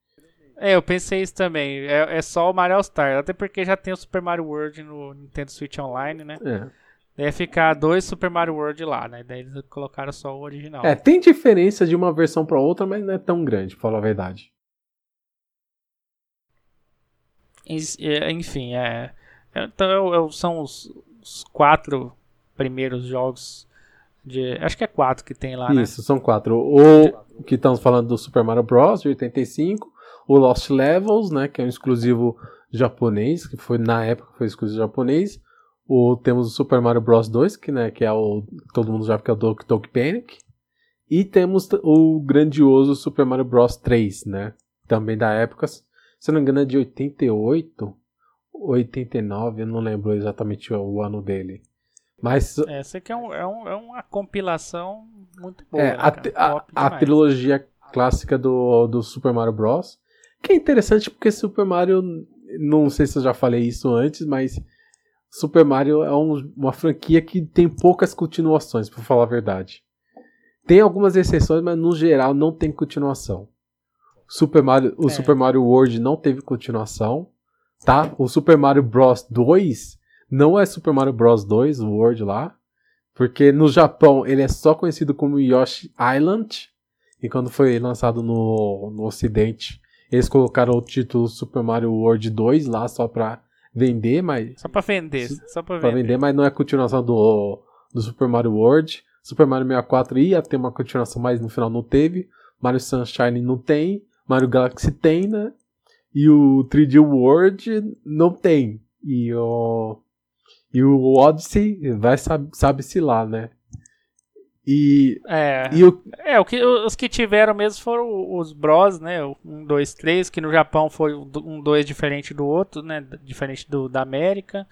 É, eu pensei isso também. É, é só o Mario All-Star, até porque já tem o Super Mario World no Nintendo Switch Online, né? É. Ia ficar dois Super Mario World lá, né? Daí eles colocaram só o original. É, tem diferença de uma versão para outra, mas não é tão grande, pra falar a verdade. Enfim, é. Então são os, os, quatro primeiros jogos de. Acho que é quatro que tem lá, Isso, né? Isso, são quatro. O que estamos falando do Super Mario Bros. de 85, o Lost Levels, né? Que é um exclusivo japonês, que foi na época foi exclusivo japonês o, temos o Super Mario Bros 2, que, né, que é o todo mundo já que é o Doki Doki Panic. E temos o grandioso Super Mario Bros 3, né? Também da época, se não me engano é de 88 89, eu não lembro exatamente o ano dele. Mas esse aqui é, um, é, um, é uma compilação muito boa. É, né, a, a, a, trilogia clássica do, do Super Mario Bros. Que é interessante porque Super Mario, não sei se eu já falei isso antes, mas Super Mario é um, uma franquia que tem poucas continuações, para falar a verdade. Tem algumas exceções, mas no geral não tem continuação. Super Mario, o é. Super Mario World não teve continuação, tá? O Super Mario Bros 2 não é Super Mario Bros 2, o World lá, porque no Japão ele é só conhecido como Yoshi Island, e quando foi lançado no, no ocidente, eles colocaram o título Super Mario World 2 lá só pra vender, mas. Só pra vender. Só pra, pra vender. mas não é continuação do, do Super Mario World. Super Mario 64 ia ter uma continuação, mas no final não teve. Mario Sunshine não tem. Mario Galaxy tem, né? E o 3D World não tem. E o. E o Odyssey vai sabe-se sabe lá, né? E, é, e o... é o que, os que tiveram mesmo foram os Bros, né? Um, dois, três, que no Japão foi um, dois diferente do outro, né? Diferente do da América.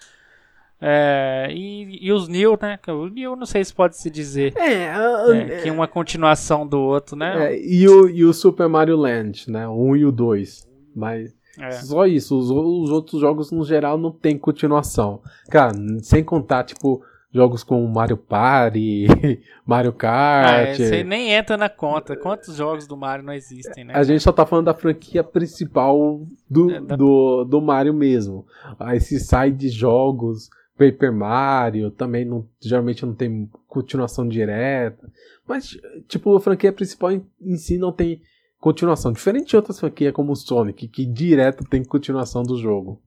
É, e, e os New, né? O New não sei se pode se dizer. É, uh, é que uma continuação do outro, né? É, e, o, e o Super Mario Land, né? O 1 e o 2. Mas é. só isso. Os, os outros jogos no geral não tem continuação. Cara, sem contar, tipo jogos como Mario Party, Mario Kart. Ah, esse nem entra na conta. Quantos jogos do Mario não existem, né? A gente só tá falando da franquia principal do, é, da... do, do Mario mesmo. Esse side jogos, Paper Mario, também não, geralmente não tem continuação direta. Mas, tipo, a franquia principal em, em si não tem continuação. Diferente de outras franquias como o Sonic, que direto tem continuação do jogo.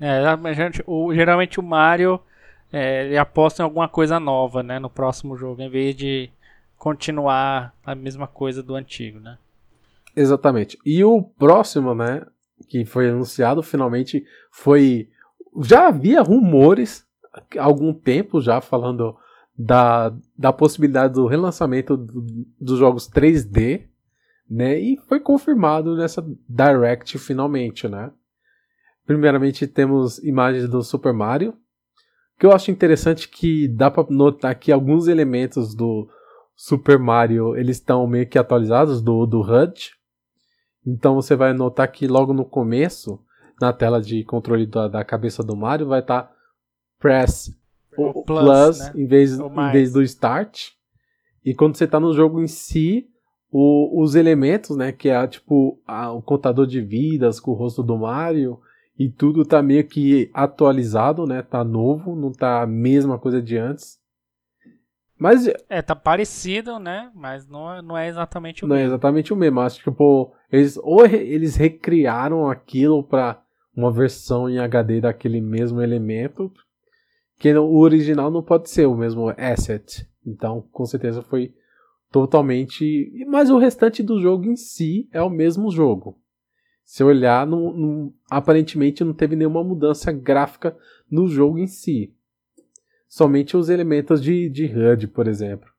É, o, geralmente o Mario é, ele aposta em alguma coisa nova, né, no próximo jogo, em vez de continuar a mesma coisa do antigo, né? Exatamente. E o próximo, né, que foi anunciado finalmente foi já havia rumores há algum tempo já falando da, da possibilidade do relançamento do, dos jogos 3D, né? E foi confirmado nessa Direct finalmente, né? Primeiramente temos imagens do Super Mario, que eu acho interessante que dá para notar que alguns elementos do Super Mario eles estão meio que atualizados do, do HUD. Então você vai notar que logo no começo, na tela de controle da, da cabeça do Mario, vai estar tá press o, plus, plus né? em, vez, em vez do start. E quando você está no jogo em si, o, os elementos, né, que é tipo a, o contador de vidas com o rosto do Mario, e tudo tá meio que atualizado, né? Tá novo, não tá a mesma coisa de antes. Mas. É, tá parecido, né? Mas não, é, não é exatamente o não mesmo. Não é exatamente o mesmo. Acho que, tipo, eles, ou eles recriaram aquilo pra uma versão em HD daquele mesmo elemento. que o original não pode ser o mesmo asset. Então, com certeza foi totalmente. Mas o restante do jogo em si é o mesmo jogo. Se olhar, não, não, aparentemente não teve nenhuma mudança gráfica no jogo em si. Somente os elementos de, de HUD, por exemplo.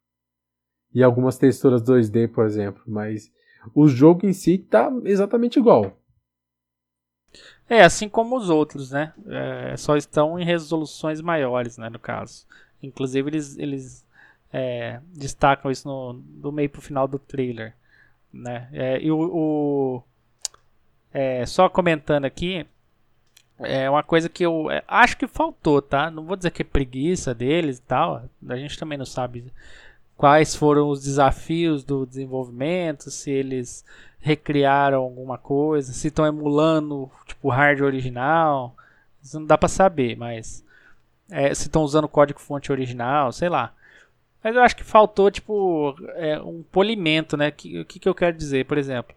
E algumas texturas 2D, por exemplo. Mas o jogo em si está exatamente igual. É, assim como os outros, né? É, só estão em resoluções maiores, né, no caso. Inclusive eles, eles é, destacam isso no, do meio pro final do trailer, né? É, e o, o é, só comentando aqui, é uma coisa que eu é, acho que faltou, tá? Não vou dizer que é preguiça deles e tal. A gente também não sabe quais foram os desafios do desenvolvimento, se eles recriaram alguma coisa, se estão emulando tipo hardware original, isso não dá para saber, mas é, se estão usando código fonte original, sei lá. Mas eu acho que faltou tipo é, um polimento, né? O que, que, que eu quero dizer, por exemplo,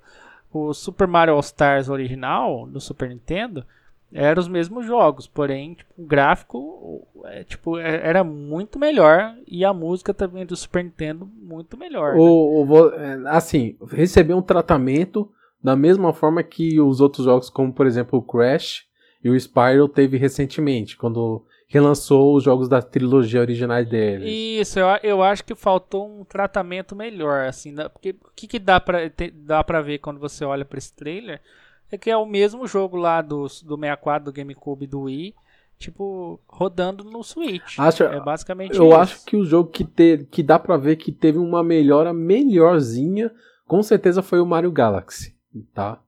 o Super Mario All Stars original do Super Nintendo eram os mesmos jogos, porém tipo, o gráfico é, tipo, é, era muito melhor e a música também do Super Nintendo muito melhor. O, né? o, é, assim, recebeu um tratamento da mesma forma que os outros jogos, como por exemplo o Crash e o Spyro teve recentemente, quando relançou os jogos da trilogia original deles. Isso, eu, eu acho que faltou um tratamento melhor, assim, porque o que, que dá pra, dá pra ver quando você olha para esse trailer é que é o mesmo jogo lá do, do 64, do GameCube do Wii, tipo, rodando no Switch. Acho, é basicamente Eu isso. acho que o jogo que, te, que dá pra ver que teve uma melhora melhorzinha, com certeza foi o Mario Galaxy, tá?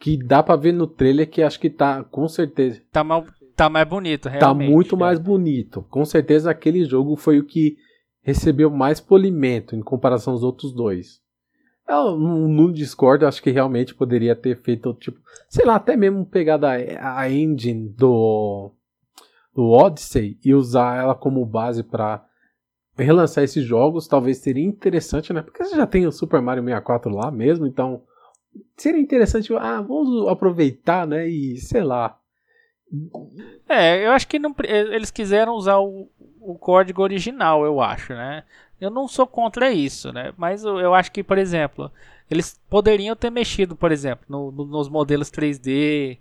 Que dá pra ver no trailer que acho que tá, com certeza. Tá, mal, tá mais bonito, realmente. Tá muito mais bonito. Com certeza aquele jogo foi o que recebeu mais polimento em comparação aos outros dois. Eu não discordo, acho que realmente poderia ter feito, tipo, sei lá, até mesmo pegar a, a engine do, do Odyssey e usar ela como base para relançar esses jogos, talvez seria interessante, né? Porque você já tem o Super Mario 64 lá mesmo, então seria interessante, ah, vamos aproveitar, né? E sei lá. É, eu acho que não, eles quiseram usar o, o código original, eu acho, né? Eu não sou contra isso, né? Mas eu, eu acho que, por exemplo, eles poderiam ter mexido, por exemplo, no, no, nos modelos 3D,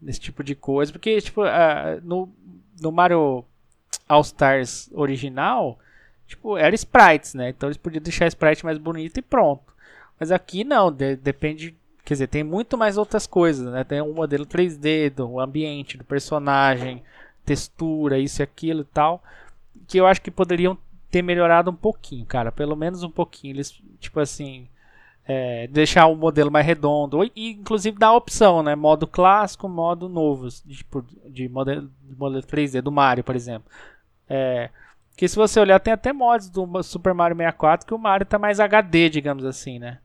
nesse tipo de coisa, porque tipo, uh, no, no Mario All Stars original, tipo, era sprites, né? Então eles podiam deixar a sprite mais bonita e pronto. Mas aqui não, de, depende, quer dizer, tem muito mais outras coisas, né? Tem um modelo 3D do ambiente, do personagem, textura, isso e aquilo e tal, que eu acho que poderiam ter melhorado um pouquinho, cara. Pelo menos um pouquinho. Eles, tipo assim, é, deixar o modelo mais redondo. E, inclusive, dar a opção, né? Modo clássico, modo novo. Tipo, de modelo, de modelo 3D, do Mario, por exemplo. É, que se você olhar, tem até mods do Super Mario 64 que o Mario tá mais HD, digamos assim, né?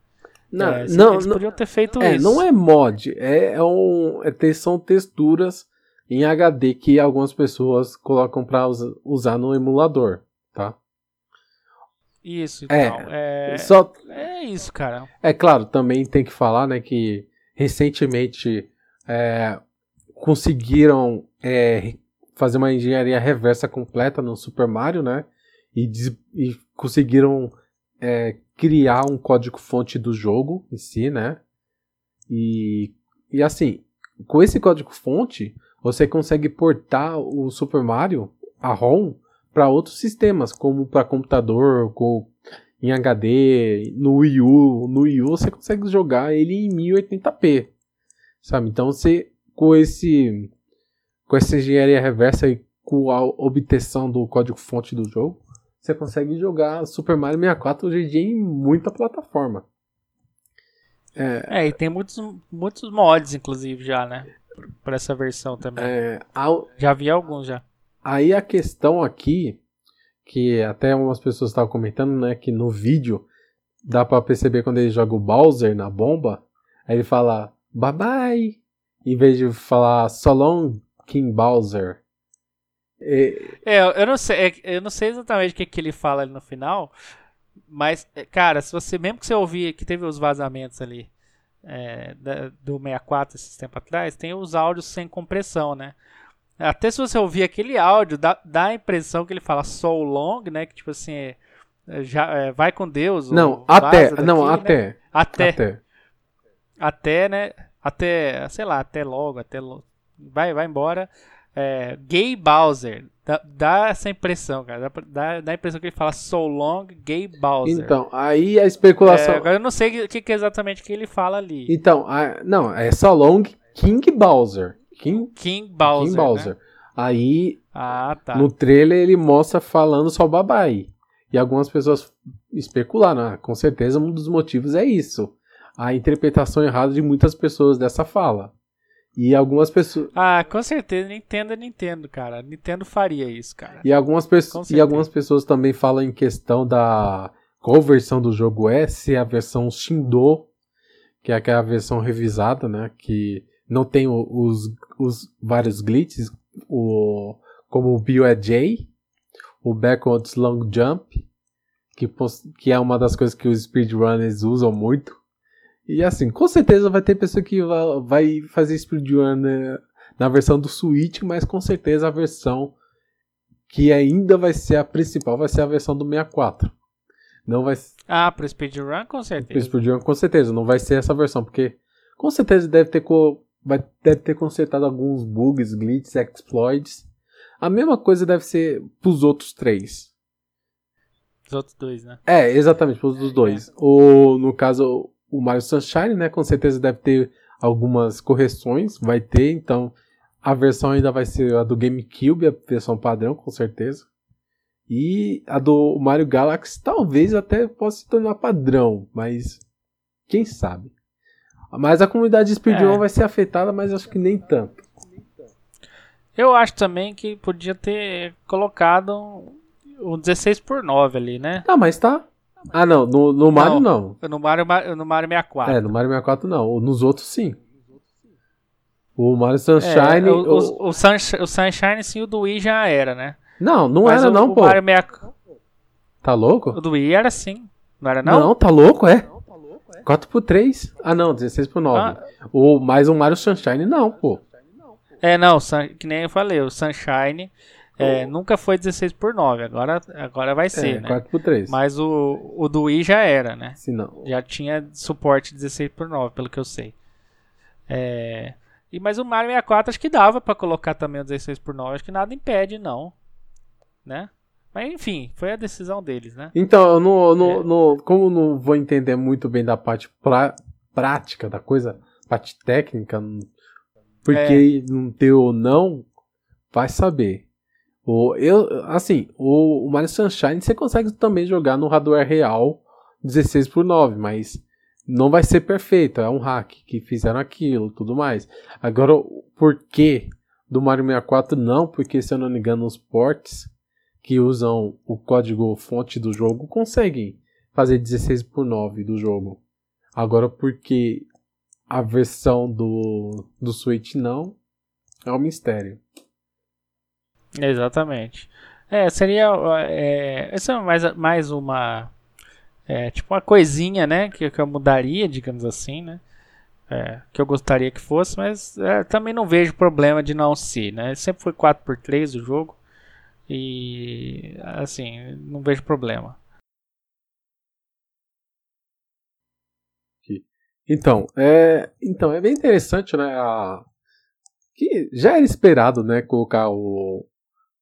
Não, é, não, eles não, podiam ter feito é, isso. Não é mod, é, é um, é, são texturas em HD que algumas pessoas colocam para usar no emulador, tá? Isso, então. É, é, só, é isso, cara. É claro, também tem que falar, né, que recentemente é, conseguiram é, fazer uma engenharia reversa completa no Super Mario, né, e, e conseguiram é, criar um código-fonte do jogo em si, né, e, e assim, com esse código-fonte, você consegue portar o Super Mario, a ROM, para outros sistemas, como para computador, com, em HD, no Wii U. No Wii U você consegue jogar ele em 1080p, sabe? Então você, com esse com essa engenharia reversa e com a obtenção do código-fonte do jogo, você consegue jogar Super Mario 64 hoje em dia em muita plataforma. É, é, e tem muitos, muitos mods, inclusive, já, né? Para essa versão também. É, ao... Já vi alguns já. Aí a questão aqui, que até umas pessoas estavam comentando, né, que no vídeo dá para perceber quando ele joga o Bowser na bomba, aí ele fala bye bye, em vez de falar so long King Bowser. E... É, eu não sei, é, eu não sei exatamente o que, que ele fala ali no final, mas, é, cara, se você, mesmo que você ouvir que teve os vazamentos ali é, da, do 64 esses tempo atrás, tem os áudios sem compressão, né? Até se você ouvir aquele áudio, dá, dá a impressão que ele fala so long, né? Que tipo assim, é, já, é, vai com Deus. Não, até. Daqui, não, né? até. Até. Até. Até, né? Até, sei lá, até logo, até logo. Vai, vai embora. É, Gay Bowser. Dá, dá, essa impressão, cara. Dá, dá a impressão que ele fala so long, Gay Bowser. Então, aí a especulação. É, agora eu não sei o que, que, é exatamente que ele fala ali. Então, a, não, é so long King Bowser. King, King Bowser. King Bowser. Né? Aí, ah, tá. no trailer ele mostra falando só babai. E algumas pessoas especularam, ah, com certeza um dos motivos é isso. A interpretação errada de muitas pessoas dessa fala. E algumas pessoas. Ah, com certeza, Nintendo é Nintendo, cara. Nintendo faria isso, cara. E algumas, pessoas e algumas pessoas também falam em questão da. Qual versão do jogo é? Se é a versão Shindo, que é aquela versão revisada, né? Que não tem os, os vários glitches, o, como o Bio é J, o Backwards Long Jump, que, que é uma das coisas que os speedrunners usam muito. E assim, com certeza vai ter pessoa que vai fazer speedrun na versão do Switch, mas com certeza a versão que ainda vai ser a principal vai ser a versão do 64. Não vai Ah, pro speedrun com certeza. Pro speedrun com certeza, não vai ser essa versão, porque com certeza deve ter co... vai deve ter consertado alguns bugs, glitches, exploits. A mesma coisa deve ser pros outros três. Os outros dois, né? É, exatamente, pros é, dois. É. Ou no caso o Mario Sunshine, né? Com certeza deve ter algumas correções, vai ter, então a versão ainda vai ser a do GameCube, a versão padrão, com certeza. E a do Mario Galaxy talvez até possa se tornar padrão, mas quem sabe. Mas a comunidade de speedrun é. vai ser afetada, mas acho que nem tanto. Eu acho também que podia ter colocado o 16 por 9 ali, né? Tá, mas tá. Ah, não. No, no Mario, não. não. No, Mario, no Mario 64. É, no Mario 64, não. Nos outros, sim. O Mario Sunshine... É, o, o, o, o, Sunshine, o Sunshine, sim, o do Wii já era, né? Não, não Mas era, o, não, pô. Mario 64... Tá louco? O do Wii era sim. Não era, não? Não, tá louco, é. 4 por 3. Ah, não, 16 por 9. Ah. O, mais um Mario Sunshine, não, pô. É, não, que nem eu falei, o Sunshine é, nunca foi 16 por 9, agora, agora vai ser, é, né? 4 por 3. Mas o, o do Wii já era, né? Se não. Já tinha suporte 16 por 9, pelo que eu sei. É, e, mas o Mario 64 acho que dava para colocar também o 16 por 9, acho que nada impede, não. Né? Mas enfim, foi a decisão deles, né? Então, no, no, é. no, como não vou entender muito bem da parte pra, prática da coisa, parte técnica, porque é. não ter ou não, vai saber. O, eu, assim, o, o Mario Sunshine você consegue também jogar no hardware real 16 por 9, mas não vai ser perfeito, é um hack que fizeram aquilo, tudo mais. Agora, por que do Mario 64 não? Porque se eu não me engano, os ports que usam o código fonte do jogo conseguem fazer 16 por 9 do jogo. Agora, porque a versão do, do Switch não, é um mistério. Exatamente. É, seria. É, essa é mais, mais uma. É, tipo uma coisinha, né? Que, que eu mudaria, digamos assim, né? É, que eu gostaria que fosse, mas é, também não vejo problema de não ser, né? Sempre foi 4x3 o jogo. E assim, não vejo problema. Então, é, então é bem interessante, né? A, que já era esperado, né? Colocar o,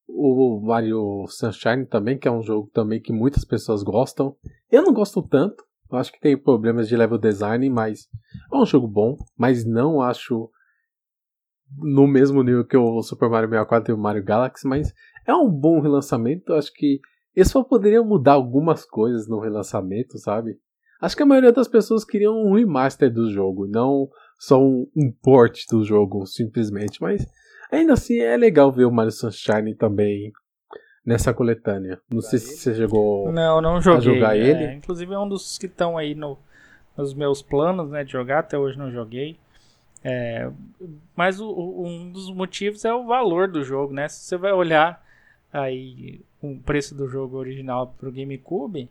o Mario Sunshine também, que é um jogo também que muitas pessoas gostam. Eu não gosto tanto. Acho que tem problemas de level design, mas é um jogo bom. Mas não acho no mesmo nível que o Super Mario 64 e o Mario Galaxy. Mas é um bom relançamento. Acho que eles só poderiam mudar algumas coisas no relançamento, sabe? Acho que a maioria das pessoas queriam um remaster do jogo, não só um, um port do jogo, simplesmente. Mas Ainda assim, é legal ver o Mario Sunshine também nessa coletânea. Não sei se você chegou não, não joguei, a jogar é, ele. Inclusive é um dos que estão aí no, nos meus planos né, de jogar, até hoje não joguei. É, mas o, um dos motivos é o valor do jogo, né? Se você vai olhar aí o preço do jogo original pro GameCube,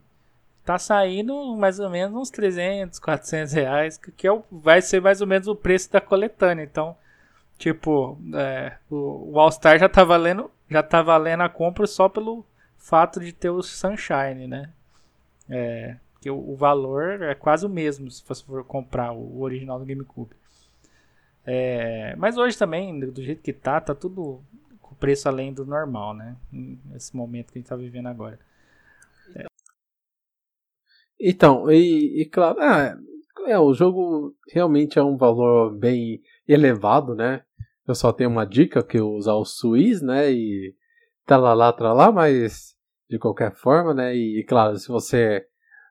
tá saindo mais ou menos uns 300, 400 reais, que é o, vai ser mais ou menos o preço da coletânea. Então, Tipo, é, o, o All-Star já tá valendo. Já tá valendo a compra só pelo fato de ter o Sunshine, né? É, que o, o valor é quase o mesmo se você for comprar o, o original do GameCube. É, mas hoje também, do jeito que tá, tá tudo com preço além do normal, né? Nesse momento que a gente tá vivendo agora. É. Então, e, e claro, ah, é, o jogo realmente é um valor bem elevado, né? Eu só tenho uma dica que eu usar o Suiz, né? E tá lá, lá, tá mas de qualquer forma, né? E, e claro, se você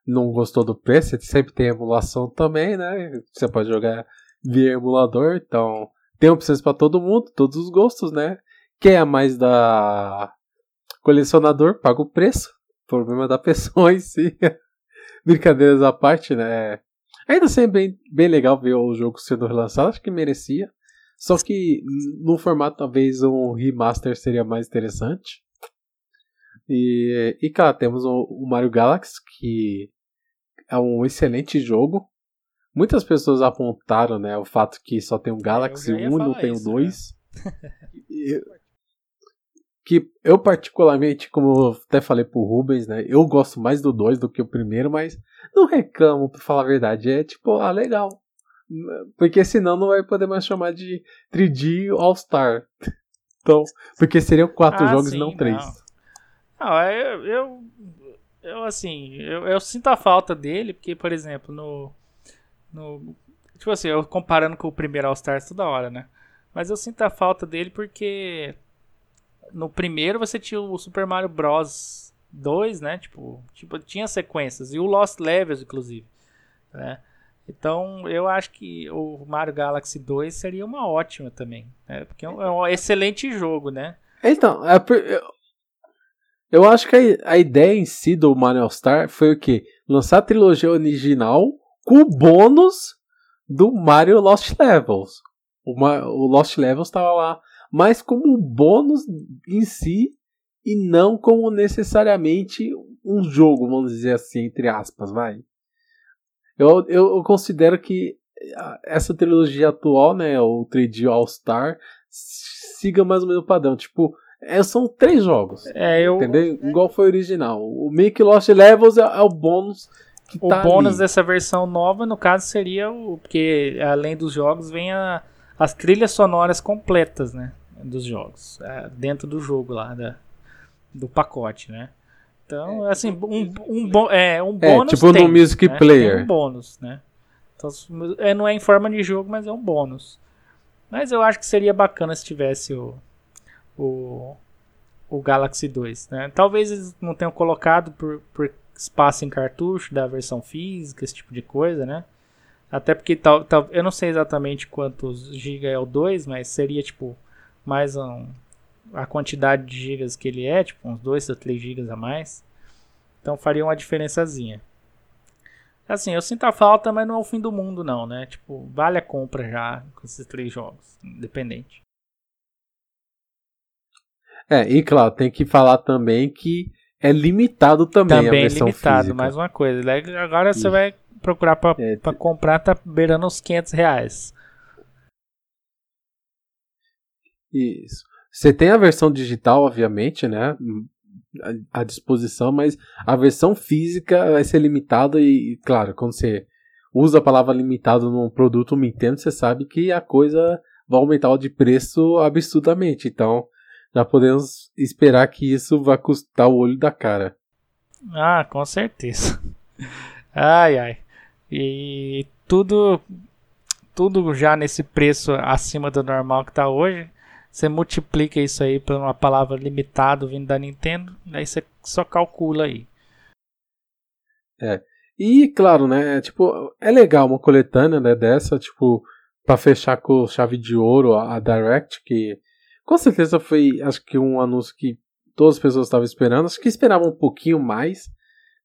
não gostou do preço, sempre tem emulação também, né? Você pode jogar via emulador, então tem opções para todo mundo, todos os gostos, né? Quem é mais da colecionador, paga o preço. Problema da pessoa em si. Brincadeiras à parte, né? Ainda assim é bem, bem legal ver o jogo sendo relançado, acho que merecia. Só que no formato talvez um remaster seria mais interessante. E, e cara, temos o, o Mario Galaxy, que é um excelente jogo. Muitas pessoas apontaram, né, o fato que só tem um Galaxy 1 e não tem o 2. Que eu particularmente, como eu até falei pro Rubens, né, eu gosto mais do 2 do que o primeiro, mas não reclamo, pra falar a verdade. É tipo, ah, legal. Porque senão não vai poder mais chamar de 3D All-Star. Então, porque seriam quatro ah, jogos sim, e não três. Não, não eu, eu, eu, assim, eu, eu sinto a falta dele, porque, por exemplo, no no, tipo assim, eu comparando com o primeiro All Stars toda hora, né? Mas eu sinto a falta dele porque no primeiro você tinha o Super Mario Bros 2, né? Tipo, tipo tinha sequências e o Lost Levels inclusive, né? Então, eu acho que o Mario Galaxy 2 seria uma ótima também, né? Porque é um, é um excelente jogo, né? Então, é, eu, eu acho que a, ideia em si do Mario Star foi o quê? Lançar a trilogia original com o bônus do Mario Lost Levels. O, o Lost Levels estava lá, mas como bônus em si e não como necessariamente um jogo, vamos dizer assim, entre aspas, vai. Eu, eu, eu considero que essa trilogia atual, né, o 3D All Star, siga mais ou menos o padrão. Tipo, é, são três jogos. É, eu... Entendeu? Igual foi o original. O Make Lost Levels é, é o bônus o tá bônus ali. dessa versão nova, no caso, seria o. Porque além dos jogos, vem a, as trilhas sonoras completas, né? Dos jogos. É, dentro do jogo lá, da, do pacote, né? Então, é, assim, um, um, bo, é, um é, bônus. É, tipo tem, no Music né? Player. Tem um bônus, né? Então, é, não é em forma de jogo, mas é um bônus. Mas eu acho que seria bacana se tivesse o, o, o Galaxy 2. Né? Talvez eles não tenham colocado por, por espaço em cartucho da versão física, esse tipo de coisa, né? Até porque tal, tal, eu não sei exatamente quantos GB é o 2, mas seria tipo mais um, a quantidade de gigas que ele é, tipo uns 2 ou 3 gigas a mais. Então faria uma diferençazinha. Assim, eu sinto a falta, mas não é o fim do mundo não, né? Tipo, vale a compra já com esses três jogos, independente. É, e claro, tem que falar também que é limitado também, também a versão limitado, física. mais uma coisa. Agora você vai procurar para é, comprar, tá beirando uns 500 reais. Isso. Você tem a versão digital, obviamente, né? À disposição, mas a versão física vai ser limitada e, claro, quando você usa a palavra limitado num produto Nintendo, você sabe que a coisa vai aumentar de preço absurdamente. Então, já podemos esperar que isso vai custar o olho da cara. Ah, com certeza. Ai, ai. E tudo tudo já nesse preço acima do normal que está hoje. Você multiplica isso aí por uma palavra limitado vindo da Nintendo, aí você só calcula aí. É. E claro, né, tipo, é legal uma coletânea, né, dessa, tipo, para fechar com chave de ouro a, a Direct que com certeza foi, acho que um anúncio que todas as pessoas estavam esperando. Acho que esperavam um pouquinho mais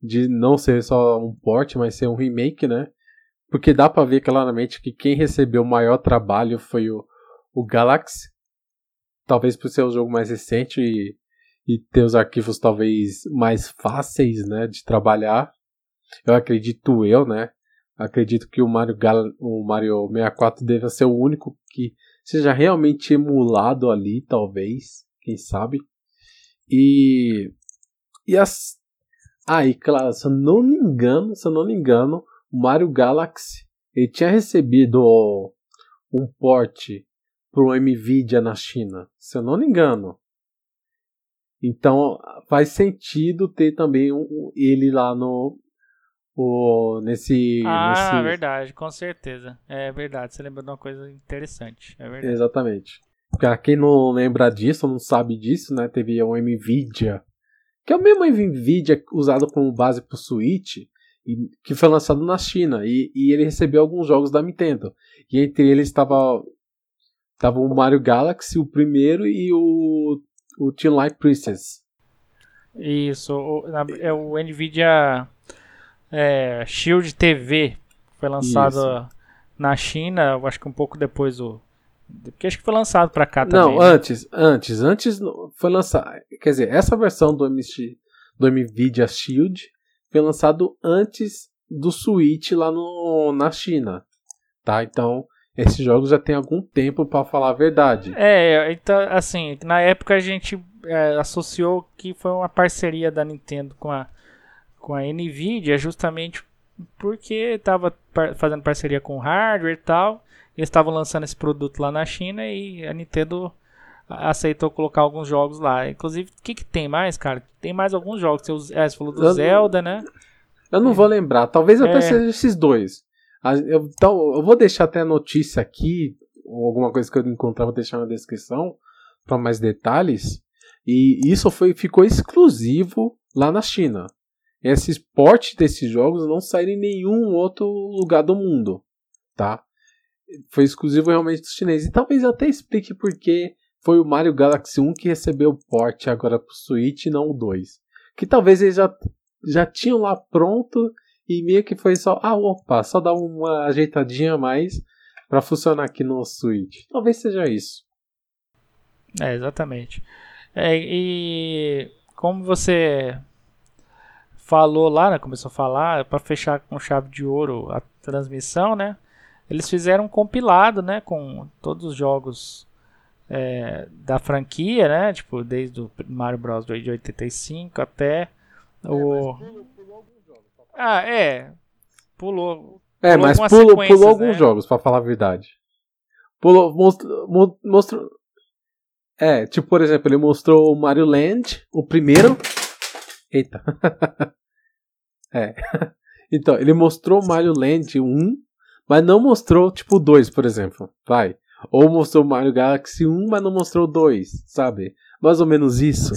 de não ser só um port, mas ser um remake, né? Porque dá para ver claramente que quem recebeu o maior trabalho foi o, o Galaxy. Talvez por ser o jogo mais recente e, e ter os arquivos talvez mais fáceis, né, de trabalhar. Eu acredito eu, né? Acredito que o Mario, Gal o Mario 64 deva ser o único que seja realmente emulado ali, talvez, quem sabe. E e as ah, e claro, se eu não me engano, se eu não me engano, o Mario Galaxy ele tinha recebido um porte para o Nvidia na China, se eu não me engano. Então faz sentido ter também um, ele lá no o, nesse. Ah, nesse... verdade, com certeza. É verdade, você lembra de uma coisa interessante. É verdade. Exatamente. Pra quem não lembra disso, não sabe disso, né? Teve o Nvidia, que é o mesmo Nvidia usado como base pro Switch, e, que foi lançado na China, e, e ele recebeu alguns jogos da Nintendo. E entre eles estava tava o Mario Galaxy, o primeiro, e o, o Team Light Princess. Isso, o, é o Nvidia é, Shield TV foi lançado Isso. na China, acho que um pouco depois o porque acho que foi lançado para cá também. Não, né? antes, antes, antes foi lançado, quer dizer, essa versão do MX, do Nvidia Shield foi lançado antes do Switch lá no, na China, tá? Então, esses jogos já tem algum tempo para falar a verdade. É, então, assim, na época a gente é, associou que foi uma parceria da Nintendo com a com a Nvidia justamente porque estava par fazendo parceria com hardware e tal. Eles estavam lançando esse produto lá na China e a Nintendo aceitou colocar alguns jogos lá. Inclusive, o que, que tem mais, cara? Tem mais alguns jogos. Você, é, você falou do eu Zelda, não, né? Eu não vou lembrar. Talvez até é. esses dois. Eu, então, eu vou deixar até a notícia aqui, ou alguma coisa que eu encontrar, vou deixar na descrição para mais detalhes. E isso foi, ficou exclusivo lá na China esse porte desses jogos não saíram em nenhum outro lugar do mundo, tá? Foi exclusivo realmente dos chineses. E talvez eu até explique porque foi o Mario Galaxy 1 que recebeu o porte agora pro Switch e não o 2. Que talvez eles já, já tinham lá pronto e meio que foi só, ah, opa, só dar uma ajeitadinha a mais para funcionar aqui no Switch. Talvez seja isso. É, exatamente. É, e como você falou lá, né, começou a falar, para fechar com chave de ouro a transmissão, né? Eles fizeram um compilado, né, com todos os jogos é, da franquia, né? Tipo, desde o Mario Bros. de 85 até é, o. Ah, é. Pulou. É, pulou mas pulou, pulou alguns né? jogos, para falar a verdade. Pulou, mostrou, mostrou. É, tipo, por exemplo, ele mostrou o Mario Land, o primeiro. Eita. É. então, ele mostrou Mario Land 1, mas não mostrou, tipo, 2, por exemplo. Vai. Ou mostrou Mario Galaxy 1, mas não mostrou 2, sabe? Mais ou menos isso.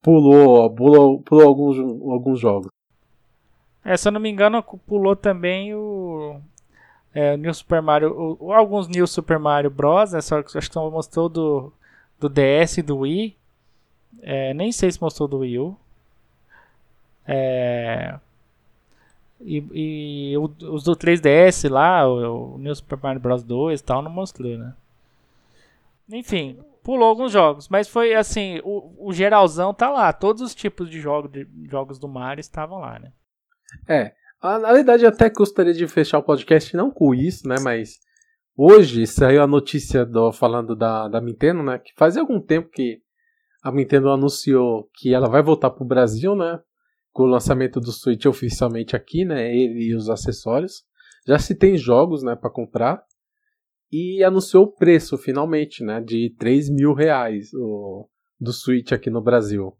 Pulou, pulou, pulou alguns, alguns jogos. É, se eu não me engano, pulou também o. É, New Super Mario. O, alguns New Super Mario Bros. Né, só que acho que mostrou do, do DS e do Wii. É, nem sei se mostrou do Wii U. É, e, e os do 3DS lá, o, o New Super Mario Bros 2 e tal, não mostrou, né? Enfim, pulou alguns jogos, mas foi assim, o, o geralzão tá lá, todos os tipos de, jogo, de jogos do Mario estavam lá, né? É, na verdade até gostaria de fechar o podcast não com isso, né, mas hoje saiu a notícia do, falando da, da Nintendo, né, que faz algum tempo que a Nintendo anunciou que ela vai voltar pro Brasil, né, com o lançamento do Switch oficialmente aqui, né? Ele e os acessórios. Já se tem jogos, né, para comprar. E anunciou o preço finalmente, né, de 3 mil reais o, do Switch aqui no Brasil.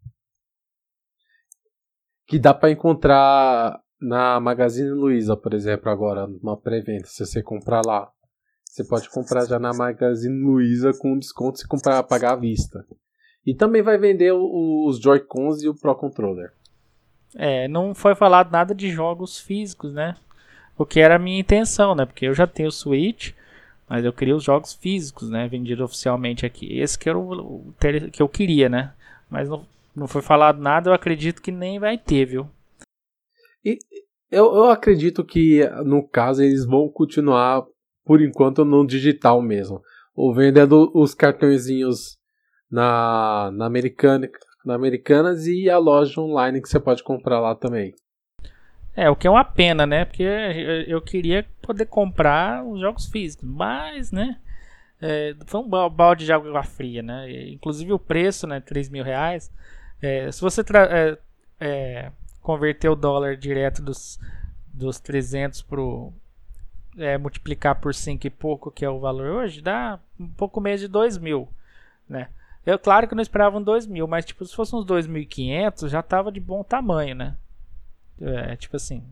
Que dá para encontrar na Magazine Luiza, por exemplo, agora, numa pré-venda. Se você comprar lá, você pode comprar já na Magazine Luiza com desconto se comprar pagar à vista. E também vai vender os Joy-Cons e o Pro Controller. É, não foi falado nada de jogos físicos, né? O que era a minha intenção, né? Porque eu já tenho o Switch, mas eu queria os jogos físicos, né? Vendidos oficialmente aqui. Esse que o que eu queria, né? Mas não, não foi falado nada, eu acredito que nem vai ter, viu? E eu, eu acredito que, no caso, eles vão continuar, por enquanto, no digital mesmo. Ou vendendo os cartõezinhos na, na Americana, na Americanas e a loja online que você pode comprar lá também. É, o que é uma pena, né? Porque eu queria poder comprar os jogos físicos, mas, né? é, foi um balde de água fria, né? Inclusive o preço, né, 3 mil reais. É, se você é, é, converter o dólar direto dos, dos 300 pro é, multiplicar por 5 e pouco, que é o valor hoje, dá um pouco menos de 2 mil, né? Eu, claro que não esperava um 2 mil, mas tipo, se fosse uns 2.500 já tava de bom tamanho, né? É, tipo assim,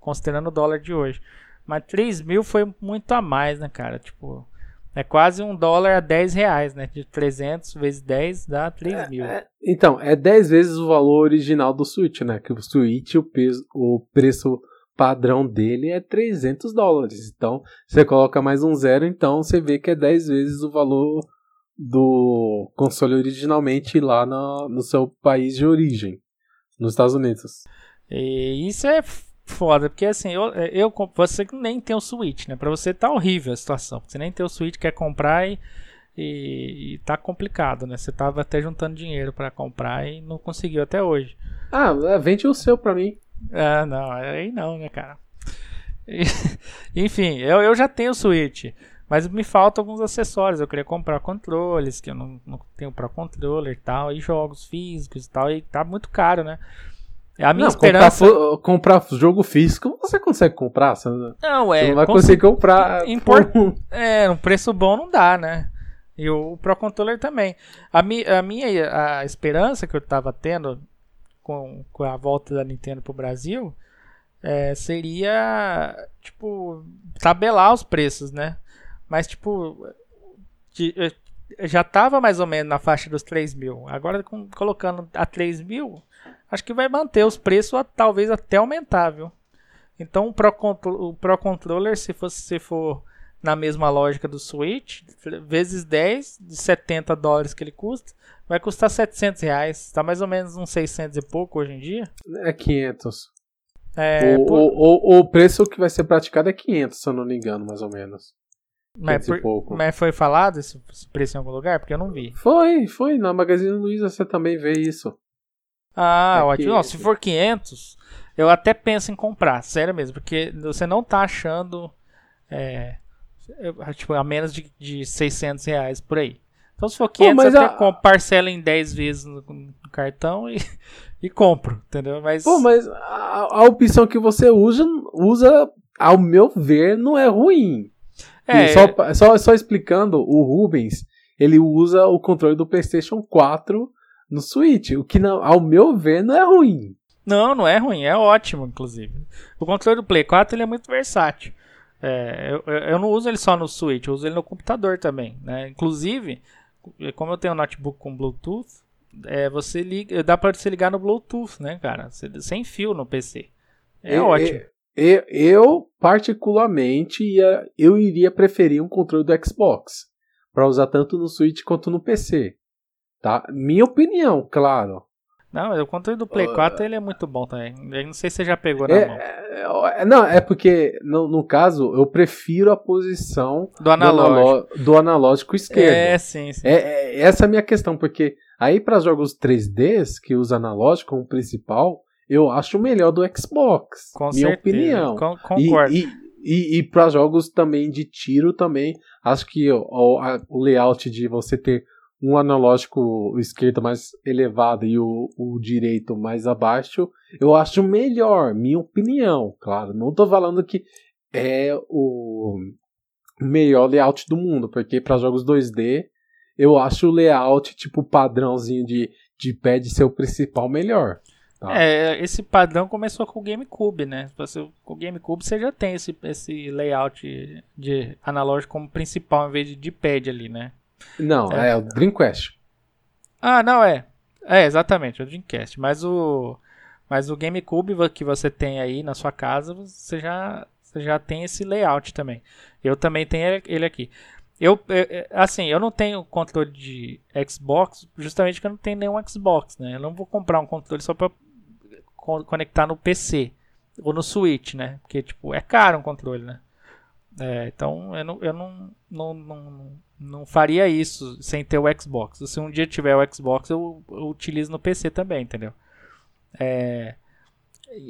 considerando o dólar de hoje. Mas 3 mil foi muito a mais, né, cara? Tipo, é quase um dólar a 10 reais, né? De 300 vezes 10 dá 3 é, mil. É, então, é 10 vezes o valor original do Switch, né? Que o Switch, o, peso, o preço padrão dele é 300 dólares. Então, você coloca mais um zero, então você vê que é 10 vezes o valor do console originalmente lá no, no seu país de origem, nos Estados Unidos. E isso é foda, porque assim, eu, eu você nem tem o Switch, né? Pra você tá horrível a situação. Você nem tem o Switch, quer comprar e, e, e tá complicado, né? Você tava até juntando dinheiro para comprar e não conseguiu até hoje. Ah, é, vende o seu pra mim. Ah, não, aí não, né, cara? Enfim, eu, eu já tenho o Switch. Mas me faltam alguns acessórios. Eu queria comprar controles, que eu não, não tenho para controller e tal, e jogos físicos e tal, e tá muito caro, né? A minha não, esperança. Comprar, comprar, jogo físico você consegue comprar. Você não, é. Você não vai conseguir comprar. Import... É, um preço bom não dá, né? E o, Pro Controller também. A, mi, a minha a esperança que eu tava tendo com, com a volta da Nintendo pro Brasil é, seria, tipo, tabelar os preços, né? Mas, tipo, de, já tava mais ou menos na faixa dos 3 mil. Agora, com, colocando a 3 mil acho que vai manter os preços, talvez até aumentar, viu? Então o Pro, o Pro Controller, se, fosse, se for na mesma lógica do Switch, vezes 10, de 70 dólares que ele custa, vai custar 700 reais. Tá mais ou menos uns 600 e pouco hoje em dia. É 500. É, o, por... o, o, o preço que vai ser praticado é 500, se eu não me engano, mais ou menos. Mas, por, mas foi falado esse preço em algum lugar? Porque eu não vi. Foi, foi. Na Magazine Luiza você também vê isso. Ah, é ótimo. Não, se for 500, eu até penso em comprar, sério mesmo, porque você não tá achando é, tipo, a menos de, de 600 reais por aí. Então se for 500, Pô, eu a... até parcela em 10 vezes no, no cartão e, e compro, entendeu? Mas, Pô, mas a, a, opção que você usa, usa, ao meu ver, não é ruim. É, só, só, só explicando, o Rubens, ele usa o controle do PlayStation 4 no Switch, o que não, ao meu ver não é ruim. Não, não é ruim, é ótimo, inclusive. O controle do Play 4 ele é muito versátil. É, eu, eu não uso ele só no Switch, eu uso ele no computador também. Né? Inclusive, como eu tenho um notebook com Bluetooth, é, você liga, dá para você ligar no Bluetooth, né, cara? Sem fio no PC. É eu, ótimo. Eu, eu, particularmente, ia, eu iria preferir um controle do Xbox para usar tanto no Switch quanto no PC. Tá? Minha opinião, claro. Não, o controle do Play 4 uh, ele é muito bom também. Eu não sei se você já pegou na é, mão. É, é, não, é porque, no, no, caso, eu prefiro a posição do analógico, do, analógico esquerdo. É, sim, sim. É, é essa é a minha questão, porque aí para jogos 3Ds, que usa analógico como principal, eu acho melhor do Xbox. Com minha certeza. opinião. Com, concordo. E, e, e, e para jogos também de tiro também, acho que o, o layout de você ter um analógico esquerdo mais elevado e o, o direito mais abaixo, eu acho melhor, minha opinião, claro. Não estou falando que é o melhor layout do mundo, porque para jogos 2D eu acho o layout tipo padrãozinho de, de pad ser o principal melhor. Tá? É, esse padrão começou com o GameCube, né? Com o GameCube você já tem esse, esse layout de analógico como principal em vez de de pad ali, né? Não, é, é o Dreamcast. Ah, não, é. É, exatamente, é o Dreamcast. Mas o. Mas o GameCube que você tem aí na sua casa, você já, você já tem esse layout também. Eu também tenho ele aqui. Eu, assim, eu não tenho controle de Xbox, justamente porque eu não tenho nenhum Xbox, né? Eu não vou comprar um controle só para conectar no PC ou no Switch, né? Porque, tipo, é caro um controle, né? É, então eu, não, eu não, não, não, não faria isso sem ter o Xbox. Se um dia tiver o Xbox, eu, eu utilizo no PC também, entendeu? É,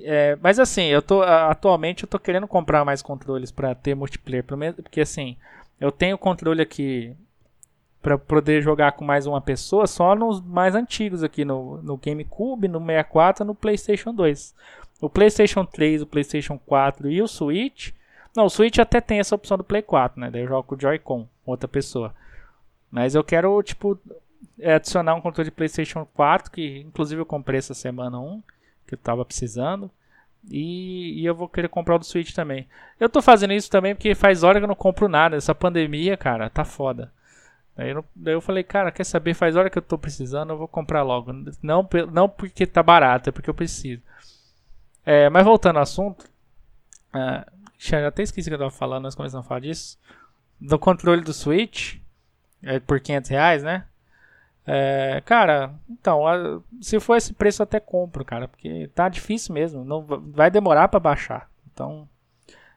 é, mas assim, eu tô atualmente eu tô querendo comprar mais controles para ter multiplayer, porque assim, Eu tenho controle aqui para poder jogar com mais uma pessoa só nos mais antigos aqui no, no GameCube, no 64 no PlayStation 2. O PlayStation 3, o PlayStation 4 e o Switch. Não, o Switch até tem essa opção do Play 4, né? Daí eu jogo com o Joy-Con, outra pessoa. Mas eu quero, tipo, adicionar um controle de PlayStation 4, que inclusive eu comprei essa semana um, que eu tava precisando. E, e, eu vou querer comprar o do Switch também. Eu tô fazendo isso também porque faz hora que eu não compro nada. Essa pandemia, cara, tá foda. Daí eu, daí eu falei, cara, quer saber? Faz hora que eu tô precisando, eu vou comprar logo. Não, não porque tá barato, é porque eu preciso. É, mas voltando ao assunto. Uh, já até esqueci que eu tava falando, nós começamos a falar disso. Do controle do Switch. É por 500 reais, né? É, cara, então, se for esse preço até compro, cara, porque tá difícil mesmo, não vai demorar para baixar. Então,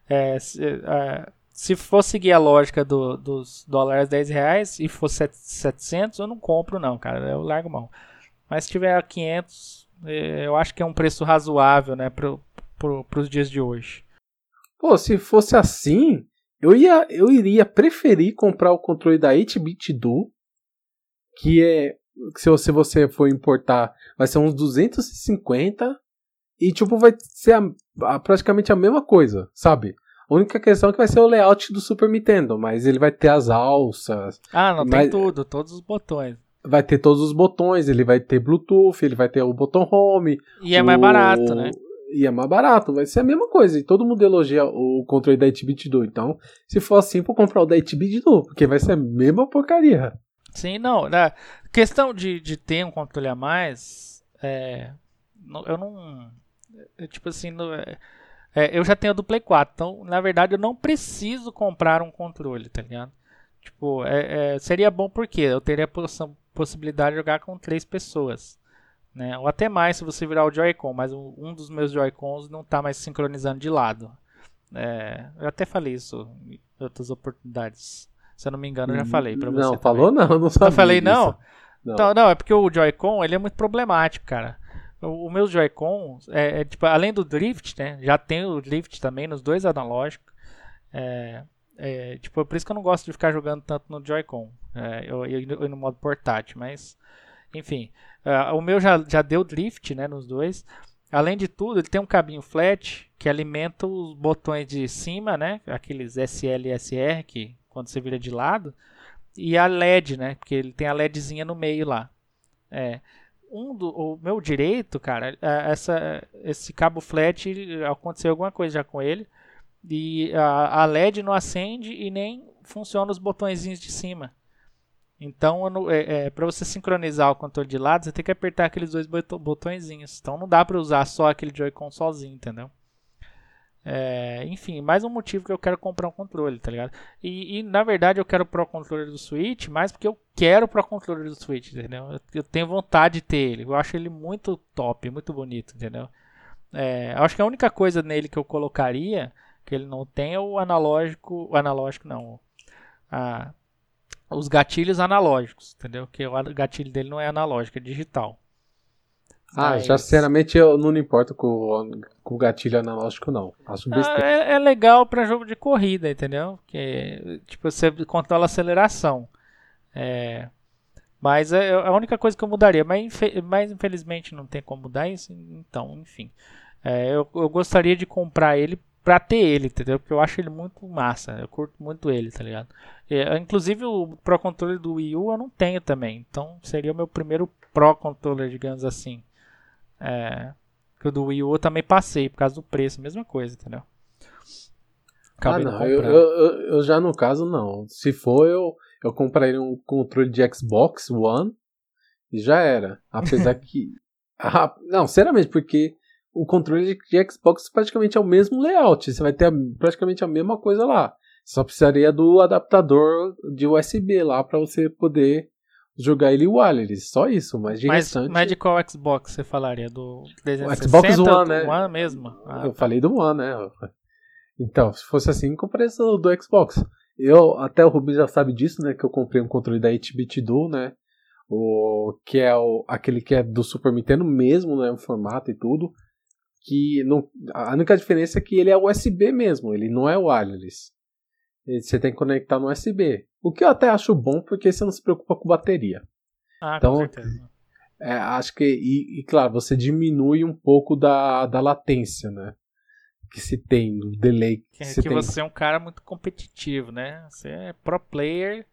é, se, é, se for seguir a lógica do, dos dólares 10 reais e for 700, eu não compro não, cara, eu largo mão. Mas se tiver 500, é, eu acho que é um preço razoável, né, pro, pro, pros dias de hoje. Pô, se fosse assim, eu, ia, eu iria preferir comprar o controle da 8-bit do que é se você, você for importar, vai ser uns 250 e tipo vai ser a, a, praticamente a mesma coisa, sabe? A única questão é que vai ser o layout do Super Nintendo, mas ele vai ter as alças. Ah, não tem tudo, todos os botões. Vai ter todos os botões, ele vai ter Bluetooth, ele vai ter o botão home. E é o... mais barato, né? E é mais barato, vai ser a mesma coisa. E todo mundo elogia o controle da 8-bit do. Então, se for assim, vou comprar o da 8-bit do, porque vai ser a mesma porcaria. Sim, não. Na questão de, de ter um controle a mais, é, eu não. É, tipo assim, não, é, é, eu já tenho do Play 4, então na verdade eu não preciso comprar um controle, tá ligado? Tipo, é, é seria bom porque eu teria a poss possibilidade de jogar com três pessoas. Né? Ou até mais se você virar o Joy-Con, mas um dos meus Joy-Cons não está mais sincronizando de lado. É, eu até falei isso em outras oportunidades. Se eu não me engano, eu já falei pra você. Não, também. falou não, não sabia. Eu falei não? Não. Então, não, é porque o Joy-Con ele é muito problemático, cara. O, o meu Joy-Con, é, é, tipo, além do Drift, né? Já tem o Drift também nos dois analógicos. É, é, tipo, é por isso que eu não gosto de ficar jogando tanto no Joy-Con. É, eu, eu, eu, no modo portátil, mas. Enfim. Uh, o meu já, já deu Drift, né? Nos dois. Além de tudo, ele tem um cabinho flat que alimenta os botões de cima, né? Aqueles SL e SR que quando você vira de lado, e a LED, né? Porque ele tem a LEDzinha no meio lá. É. Um do, o meu direito, cara, é, essa, esse cabo flat aconteceu alguma coisa já com ele. E a, a LED não acende e nem funciona os botõezinhos de cima. Então, é, é, para você sincronizar o controle de lado, você tem que apertar aqueles dois botõezinhos. Então, não dá para usar só aquele Joy-Con sozinho, entendeu? É, enfim, mais um motivo que eu quero comprar um controle, tá ligado? E, e, na verdade eu quero o Pro Controller do Switch, mais porque eu quero o Pro Controller do Switch, entendeu? Eu, eu tenho vontade de ter ele. Eu acho ele muito top, muito bonito, entendeu? É, acho que a única coisa nele que eu colocaria, que ele não tem, é o analógico. O analógico não. A, os gatilhos analógicos, entendeu? Que o gatilho dele não é analógico, é digital. Ah, Mas... já sinceramente eu não me importo com, com o gatilho analógico, não. Ah, é, é, legal para jogo de corrida, entendeu? Que, tipo, você controla a aceleração. É, mas é, é a única coisa que eu mudaria. Mas, mas infelizmente não tem como mudar isso. Então, enfim. É, eu, eu gostaria de comprar ele pra ter ele, entendeu? Porque eu acho ele muito massa. Eu curto muito ele, tá ligado? É, inclusive o Pro Controller do Wii U eu não tenho também. Então seria o meu primeiro Pro Controller, digamos assim. É, que o do Wii U eu também passei por causa do preço, mesma coisa, entendeu? Acabei ah, não, eu, eu, eu, já no caso não. Se for, eu, eu compraria um controle de Xbox One e já era. Apesar que. Ah, não, sinceramente, porque o controle de Xbox praticamente é o mesmo layout. Você vai ter praticamente a mesma coisa lá. Só precisaria do adaptador de USB lá para você poder jogar ele wireless, só isso, mas de mas, restante... Mas de qual Xbox você falaria? Do 360, o Xbox One, né? One mesmo? Ah, eu tá. falei do One, né? Então, se fosse assim, comprei do, do Xbox. Eu, até o Rubens já sabe disso, né? Que eu comprei um controle da 8-bit Duo, né? O, que é o, aquele que é do Super Nintendo mesmo, né? O formato e tudo. Que não, a única diferença é que ele é USB mesmo, ele não é wireless. você tem que conectar no USB. O que eu até acho bom, porque você não se preocupa com bateria. Ah, então, com certeza. É, acho que, e, e, claro, você diminui um pouco da, da latência, né? Que se tem, do delay que, que, que tem. você é um cara muito competitivo, né? Você é pro player,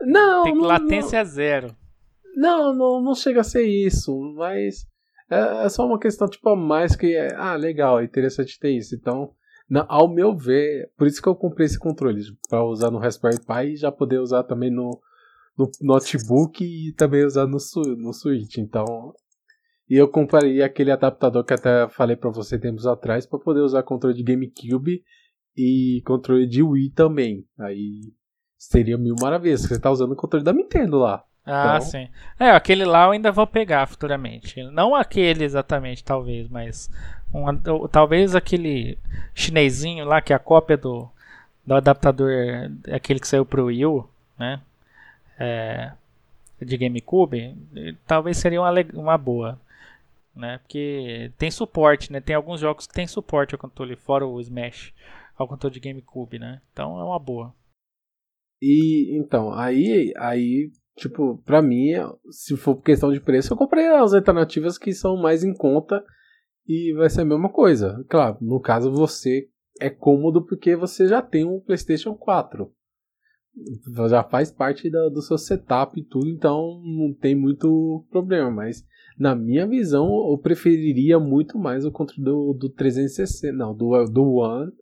não, tem não, latência não, zero. Não, não, não chega a ser isso, mas é, é só uma questão, tipo, a mais que é, ah, legal, é interessante ter isso. Então, na, ao meu ver, por isso que eu comprei esse controle, para usar no Raspberry Pi e já poder usar também no, no notebook e também usar no, no Switch. Então, e eu compraria aquele adaptador que até falei para você tempos atrás para poder usar controle de GameCube e controle de Wii também. Aí seria mil maravilhas. Você tá usando o controle da Nintendo lá. Ah, então... sim. É, aquele lá eu ainda vou pegar futuramente. Não aquele exatamente, talvez, mas um, talvez aquele chinesinho lá, que é a cópia do, do adaptador, aquele que saiu pro Wii U, né? É, de GameCube, talvez seria uma, uma boa. Né? Porque tem suporte, né? Tem alguns jogos que tem suporte ao controle, fora o Smash, ao controle de GameCube, né? Então é uma boa. E então, aí, aí Tipo, pra mim, se for questão de preço, eu comprei as alternativas que são mais em conta e vai ser a mesma coisa. Claro, no caso você é cômodo porque você já tem um PlayStation 4. Já faz parte do, do seu setup e tudo, então não tem muito problema. Mas na minha visão, eu preferiria muito mais o controle do, do 360, não, do, do One,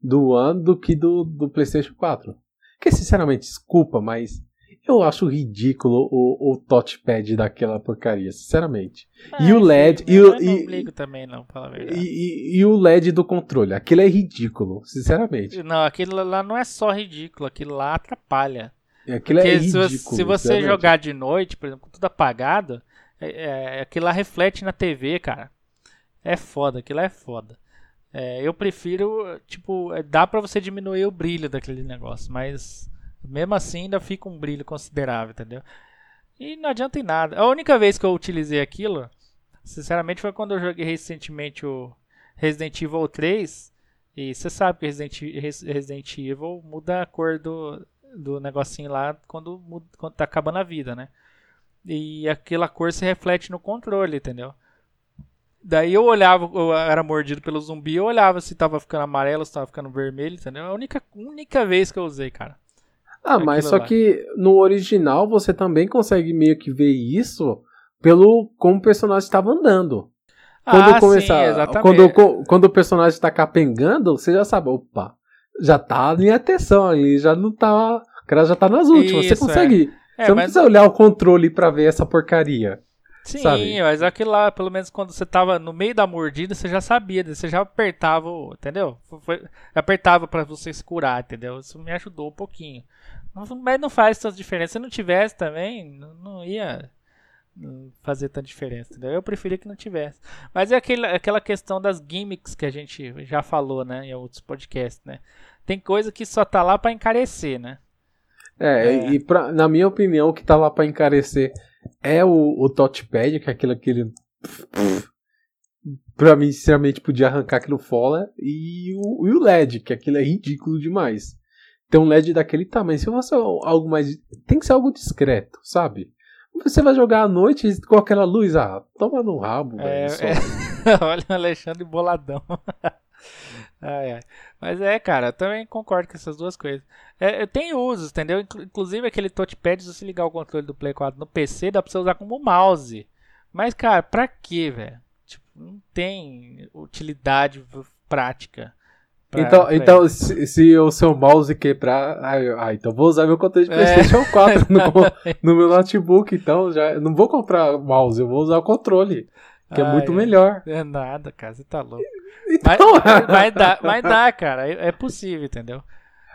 do One do que do, do PlayStation 4. Que sinceramente, desculpa, mas eu acho ridículo o, o touchpad daquela porcaria, sinceramente. Ah, e o LED. Sim, e, eu o, não e, ligo também, não, fala a verdade. E, e, e, o LED do controle. Aquilo é ridículo, sinceramente. Não, aquilo lá não é só ridículo, aquilo lá atrapalha. Aquilo é ridículo. Se, se você jogar de noite, por exemplo, com tudo apagado, é, é, aquilo lá reflete na TV, cara. É foda, aquilo lá é foda. É, eu prefiro, tipo, dá pra você diminuir o brilho daquele negócio, mas mesmo assim, ainda fica um brilho considerável, entendeu? E não adianta em nada. A única vez que eu utilizei aquilo, sinceramente, foi quando eu joguei recentemente o Resident Evil 3. E você sabe que Resident, Evil muda a cor do, do negocinho lá quando, quando tá acabando a vida, né? E aquela cor se reflete no controle, entendeu? Daí eu olhava, eu era mordido pelo zumbi, eu olhava se tava ficando amarelo, se tava ficando vermelho, entendeu? É a única, única vez que eu usei, cara. Ah, mas só lá. que no original você também consegue meio que ver isso pelo como o personagem estava andando. Quando ah, começar, sim, quando, quando o personagem está capengando, você já sabe, opa, já tá em atenção ali, já não tá. O cara já tá nas últimas. Isso, você consegue. É. É, você não mas... precisa olhar o controle para ver essa porcaria. Sim, sabe? mas aquilo lá, pelo menos quando você tava no meio da mordida, você já sabia, você já apertava, entendeu? Foi, apertava para você se curar, entendeu? Isso me ajudou um pouquinho. Mas não faz tanta diferença. Se não tivesse também, não ia fazer tanta diferença, entendeu? Eu preferia que não tivesse. Mas é aquele, aquela questão das gimmicks que a gente já falou, né, em outros podcasts, né? Tem coisa que só tá lá para encarecer, né? É, é. e pra, na minha opinião, o que tá lá para encarecer é o, o touchpad, que é aquilo que pra mim, sinceramente, podia arrancar aquilo fora, e o, e o LED, que aquilo é ridículo demais. Ter um LED daquele tamanho, se fosse algo mais. Tem que ser algo discreto, sabe? Você vai jogar à noite com aquela luz, ah, toma no rabo, é, velho. É... Olha o Alexandre boladão. ai, ai. Mas é, cara, eu também concordo com essas duas coisas. É, tem usos, entendeu? Inclusive aquele touchpad, se você ligar o controle do Play 4 no PC, dá pra você usar como mouse. Mas, cara, pra quê, velho? Tipo, não tem utilidade prática. Pra, então, pra então se, se, o seu mouse quebrar, ah, ah, então vou usar meu controle de é. PlayStation 4 no, no, meu notebook. Então, já não vou comprar mouse, eu vou usar o controle, que é muito melhor. É nada, cara, você tá louco. Então, mas, mas, dá, mas dá, cara, é, é possível, entendeu?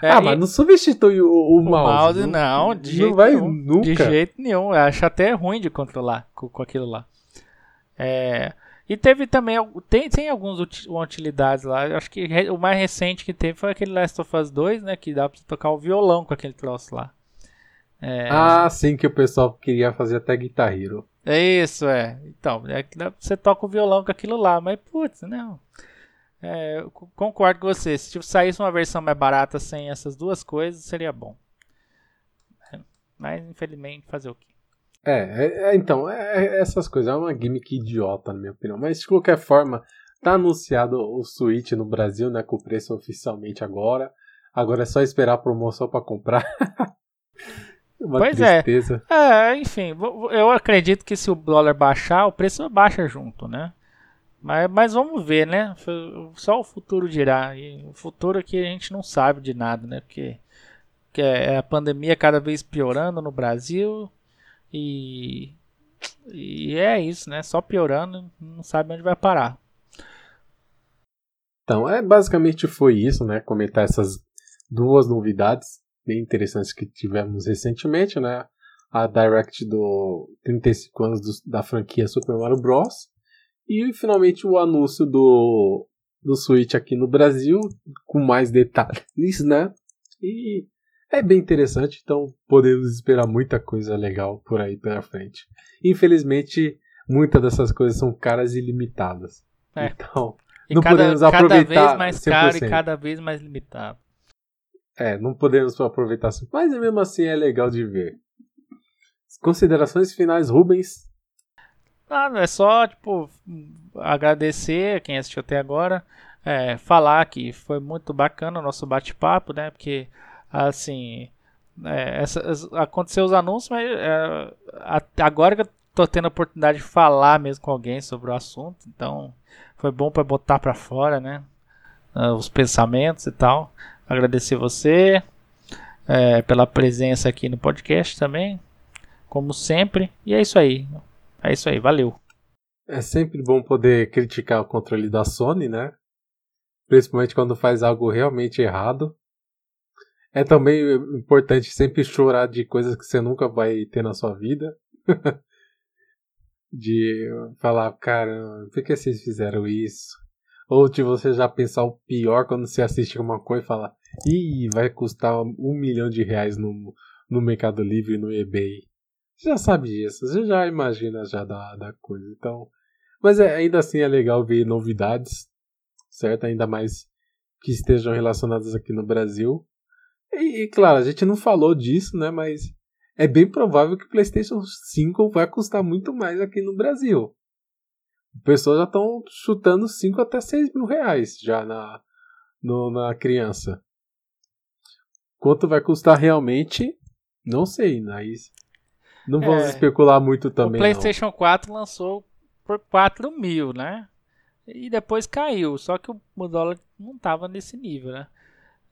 É, ah, mas não substitui o, o, o mouse. mouse. Não, de não vai nenhum. Nunca. De jeito nenhum. Eu acho até ruim de controlar com, com aquilo lá. É. E teve também, tem, tem algumas utilidades lá. Acho que o mais recente que teve foi aquele Last of Us 2, né? Que dá pra tocar o violão com aquele troço lá. É... Ah, sim, que o pessoal queria fazer até Guitar Hero. É isso, é. Então, é que você toca o violão com aquilo lá, mas putz, não. É, concordo com você. Se saísse uma versão mais barata sem essas duas coisas, seria bom. É, mas, infelizmente, fazer o quê? É, é, é então, é, é, essas coisas. É uma gimmick idiota, na minha opinião. Mas, de qualquer forma, tá anunciado o Switch no Brasil, né? Com o preço oficialmente agora. Agora é só esperar a promoção para comprar. Uma pois é. tristeza. é. É, enfim, eu acredito que se o dólar baixar, o preço baixa junto, né? Mas, mas vamos ver, né? Só o futuro dirá. E o futuro aqui a gente não sabe de nada, né? Porque, porque é a pandemia cada vez piorando no Brasil e, e é isso, né? Só piorando, não sabe onde vai parar. Então, é basicamente foi isso, né? Comentar essas duas novidades bem interessantes que tivemos recentemente, né? A Direct do 35 anos do, da franquia Super Mario Bros. E finalmente o anúncio do, do Switch aqui no Brasil, com mais detalhes, né? E é bem interessante, então podemos esperar muita coisa legal por aí pela frente. Infelizmente, muitas dessas coisas são caras e limitadas. É. Então, e não cada, podemos aproveitar cada vez mais 100%. caro e cada vez mais limitado. É, não podemos aproveitar assim, mas mesmo assim é legal de ver. Considerações finais, Rubens? Ah, é só, tipo, agradecer quem assistiu até agora. É, falar que foi muito bacana o nosso bate-papo, né? Porque, assim, é, essa, aconteceu os anúncios, mas é, agora que eu tô tendo a oportunidade de falar mesmo com alguém sobre o assunto, então foi bom para botar para fora, né? Os pensamentos e tal. Agradecer você é, pela presença aqui no podcast também, como sempre. E é isso aí. É isso aí, valeu. É sempre bom poder criticar o controle da Sony, né? Principalmente quando faz algo realmente errado. É também importante sempre chorar de coisas que você nunca vai ter na sua vida. de falar, cara, por que vocês fizeram isso? Ou de você já pensar o pior quando você assiste uma coisa e fala, ih, vai custar um milhão de reais no, no Mercado Livre e no eBay. Você já sabe disso, você já imagina já da, da coisa. Então, mas é, ainda assim é legal ver novidades, certo? Ainda mais que estejam relacionadas aqui no Brasil. E, e, claro, a gente não falou disso, né? Mas é bem provável que o PlayStation 5 vai custar muito mais aqui no Brasil pessoas já estão chutando 5 até 6 mil reais já na, no, na criança. Quanto vai custar realmente? Não sei, mas não vamos é, especular muito também. O PlayStation não. 4 lançou por 4 mil, né? E depois caiu, só que o dólar não estava nesse nível, né?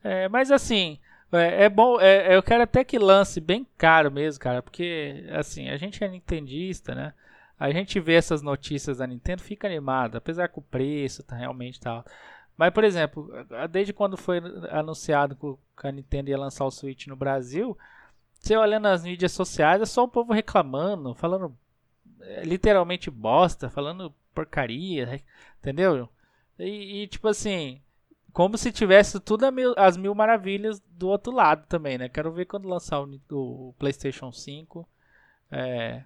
É, mas assim, é, é bom, é, eu quero até que lance bem caro mesmo, cara, porque assim, a gente é nintendista, né? A gente vê essas notícias da Nintendo, fica animado, apesar que o preço tá realmente tal. Mas, por exemplo, desde quando foi anunciado que a Nintendo ia lançar o Switch no Brasil, você olhando nas mídias sociais, é só o povo reclamando, falando é, literalmente bosta, falando porcaria, entendeu? E, e tipo assim, como se tivesse tudo mil, as mil maravilhas do outro lado também, né? Quero ver quando lançar o, o PlayStation 5. É,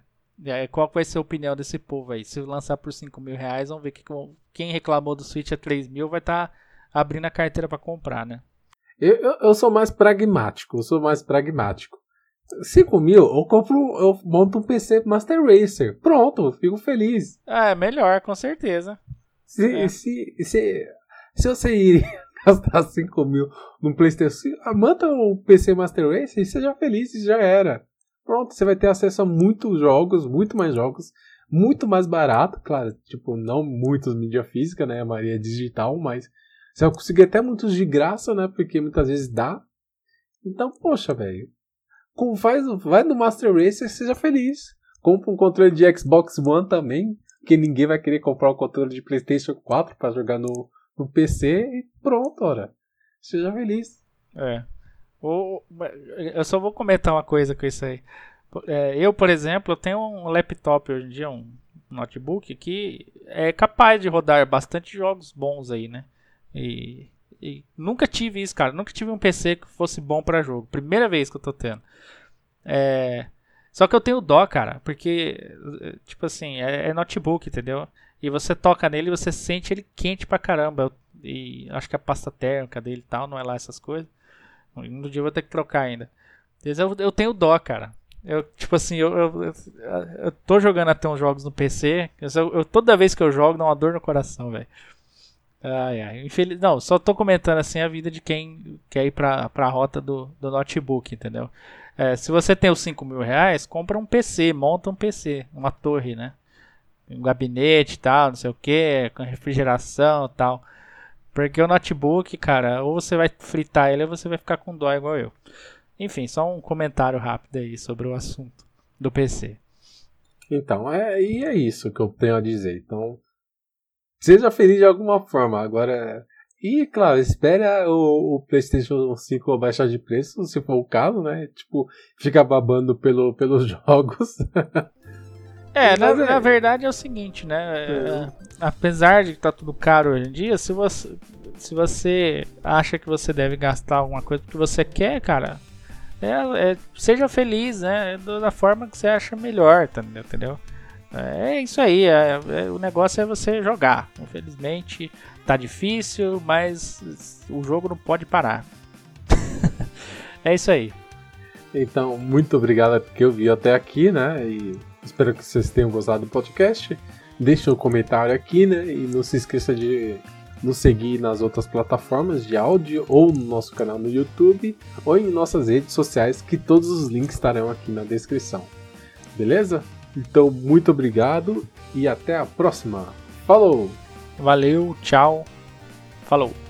qual vai ser a opinião desse povo aí? Se lançar por 5 mil reais, vamos ver que quem reclamou do Switch a 3 mil vai estar tá abrindo a carteira para comprar, né? Eu, eu, eu, sou mais pragmático, eu sou mais pragmático. 5 mil, eu compro, eu monto um PC Master Racer. Pronto, fico feliz. É, melhor, com certeza. Se, é. se, se, se você iria gastar 5 mil num Playstation, manda o um PC Master Racer e seja feliz, já era. Pronto, você vai ter acesso a muitos jogos, muito mais jogos, muito mais barato, claro, tipo, não muitos mídia física, né, a maioria é digital, mas você vai conseguir até muitos de graça, né, porque muitas vezes dá. Então, poxa, velho, faz, vai no Master Racer e seja feliz. Compra um controle de Xbox One também, porque ninguém vai querer comprar um controle de PlayStation 4 para jogar no, no PC e pronto, ora. Seja feliz. É. Eu só vou comentar uma coisa com isso aí. É, eu, por exemplo, eu tenho um laptop hoje em dia, um notebook, que é capaz de rodar bastante jogos bons aí, né? E, e nunca tive isso, cara. Nunca tive um PC que fosse bom para jogo. Primeira vez que eu tô tendo. É, só que eu tenho dó, cara, porque, tipo assim, é, é notebook, entendeu? E você toca nele e você sente ele quente pra caramba. Eu E acho que a pasta térmica dele e tal não é lá essas coisas. No dia eu vou ter que trocar ainda. Eu, eu tenho dó, cara. Eu, tipo assim, eu, eu, eu, tô jogando até uns jogos no PC. Eu, eu, toda vez que eu jogo, dá uma dor no coração, velho. Ai, ai. Infeliz... Não, só tô comentando assim a vida de quem quer ir pra, pra rota do, do notebook, entendeu? É, se você tem os 5 mil reais, compra um PC, monta um PC, uma torre, né? Um gabinete e tal, não sei o que, com refrigeração e tal. Porque o notebook, cara, ou você vai fritar ele ou você vai ficar com dó igual eu. Enfim, só um comentário rápido aí sobre o assunto do PC. Então, é, e é isso que eu tenho a dizer. Então, seja feliz de alguma forma. Agora, e claro, espere o, o, PlayStation 5 baixar de preço, se for o caso, né? Tipo, ficar babando pelo, pelos jogos. É, na, é. na, verdade é o seguinte, né? É. Apesar de estar tá tudo caro hoje em dia, se você, se você acha que você deve gastar alguma coisa que você quer, cara, é, é, seja feliz, né? Da forma que você acha melhor, tá, entendeu? É isso aí, é, é, o negócio é você jogar. Infelizmente tá difícil, mas o jogo não pode parar. é isso aí. Então, muito obrigado porque eu vi até aqui, né? E espero que vocês tenham gostado do podcast. Deixe um comentário aqui, né? E não se esqueça de nos seguir nas outras plataformas de áudio ou no nosso canal no YouTube ou em nossas redes sociais, que todos os links estarão aqui na descrição. Beleza? Então, muito obrigado e até a próxima. Falou! Valeu, tchau, falou!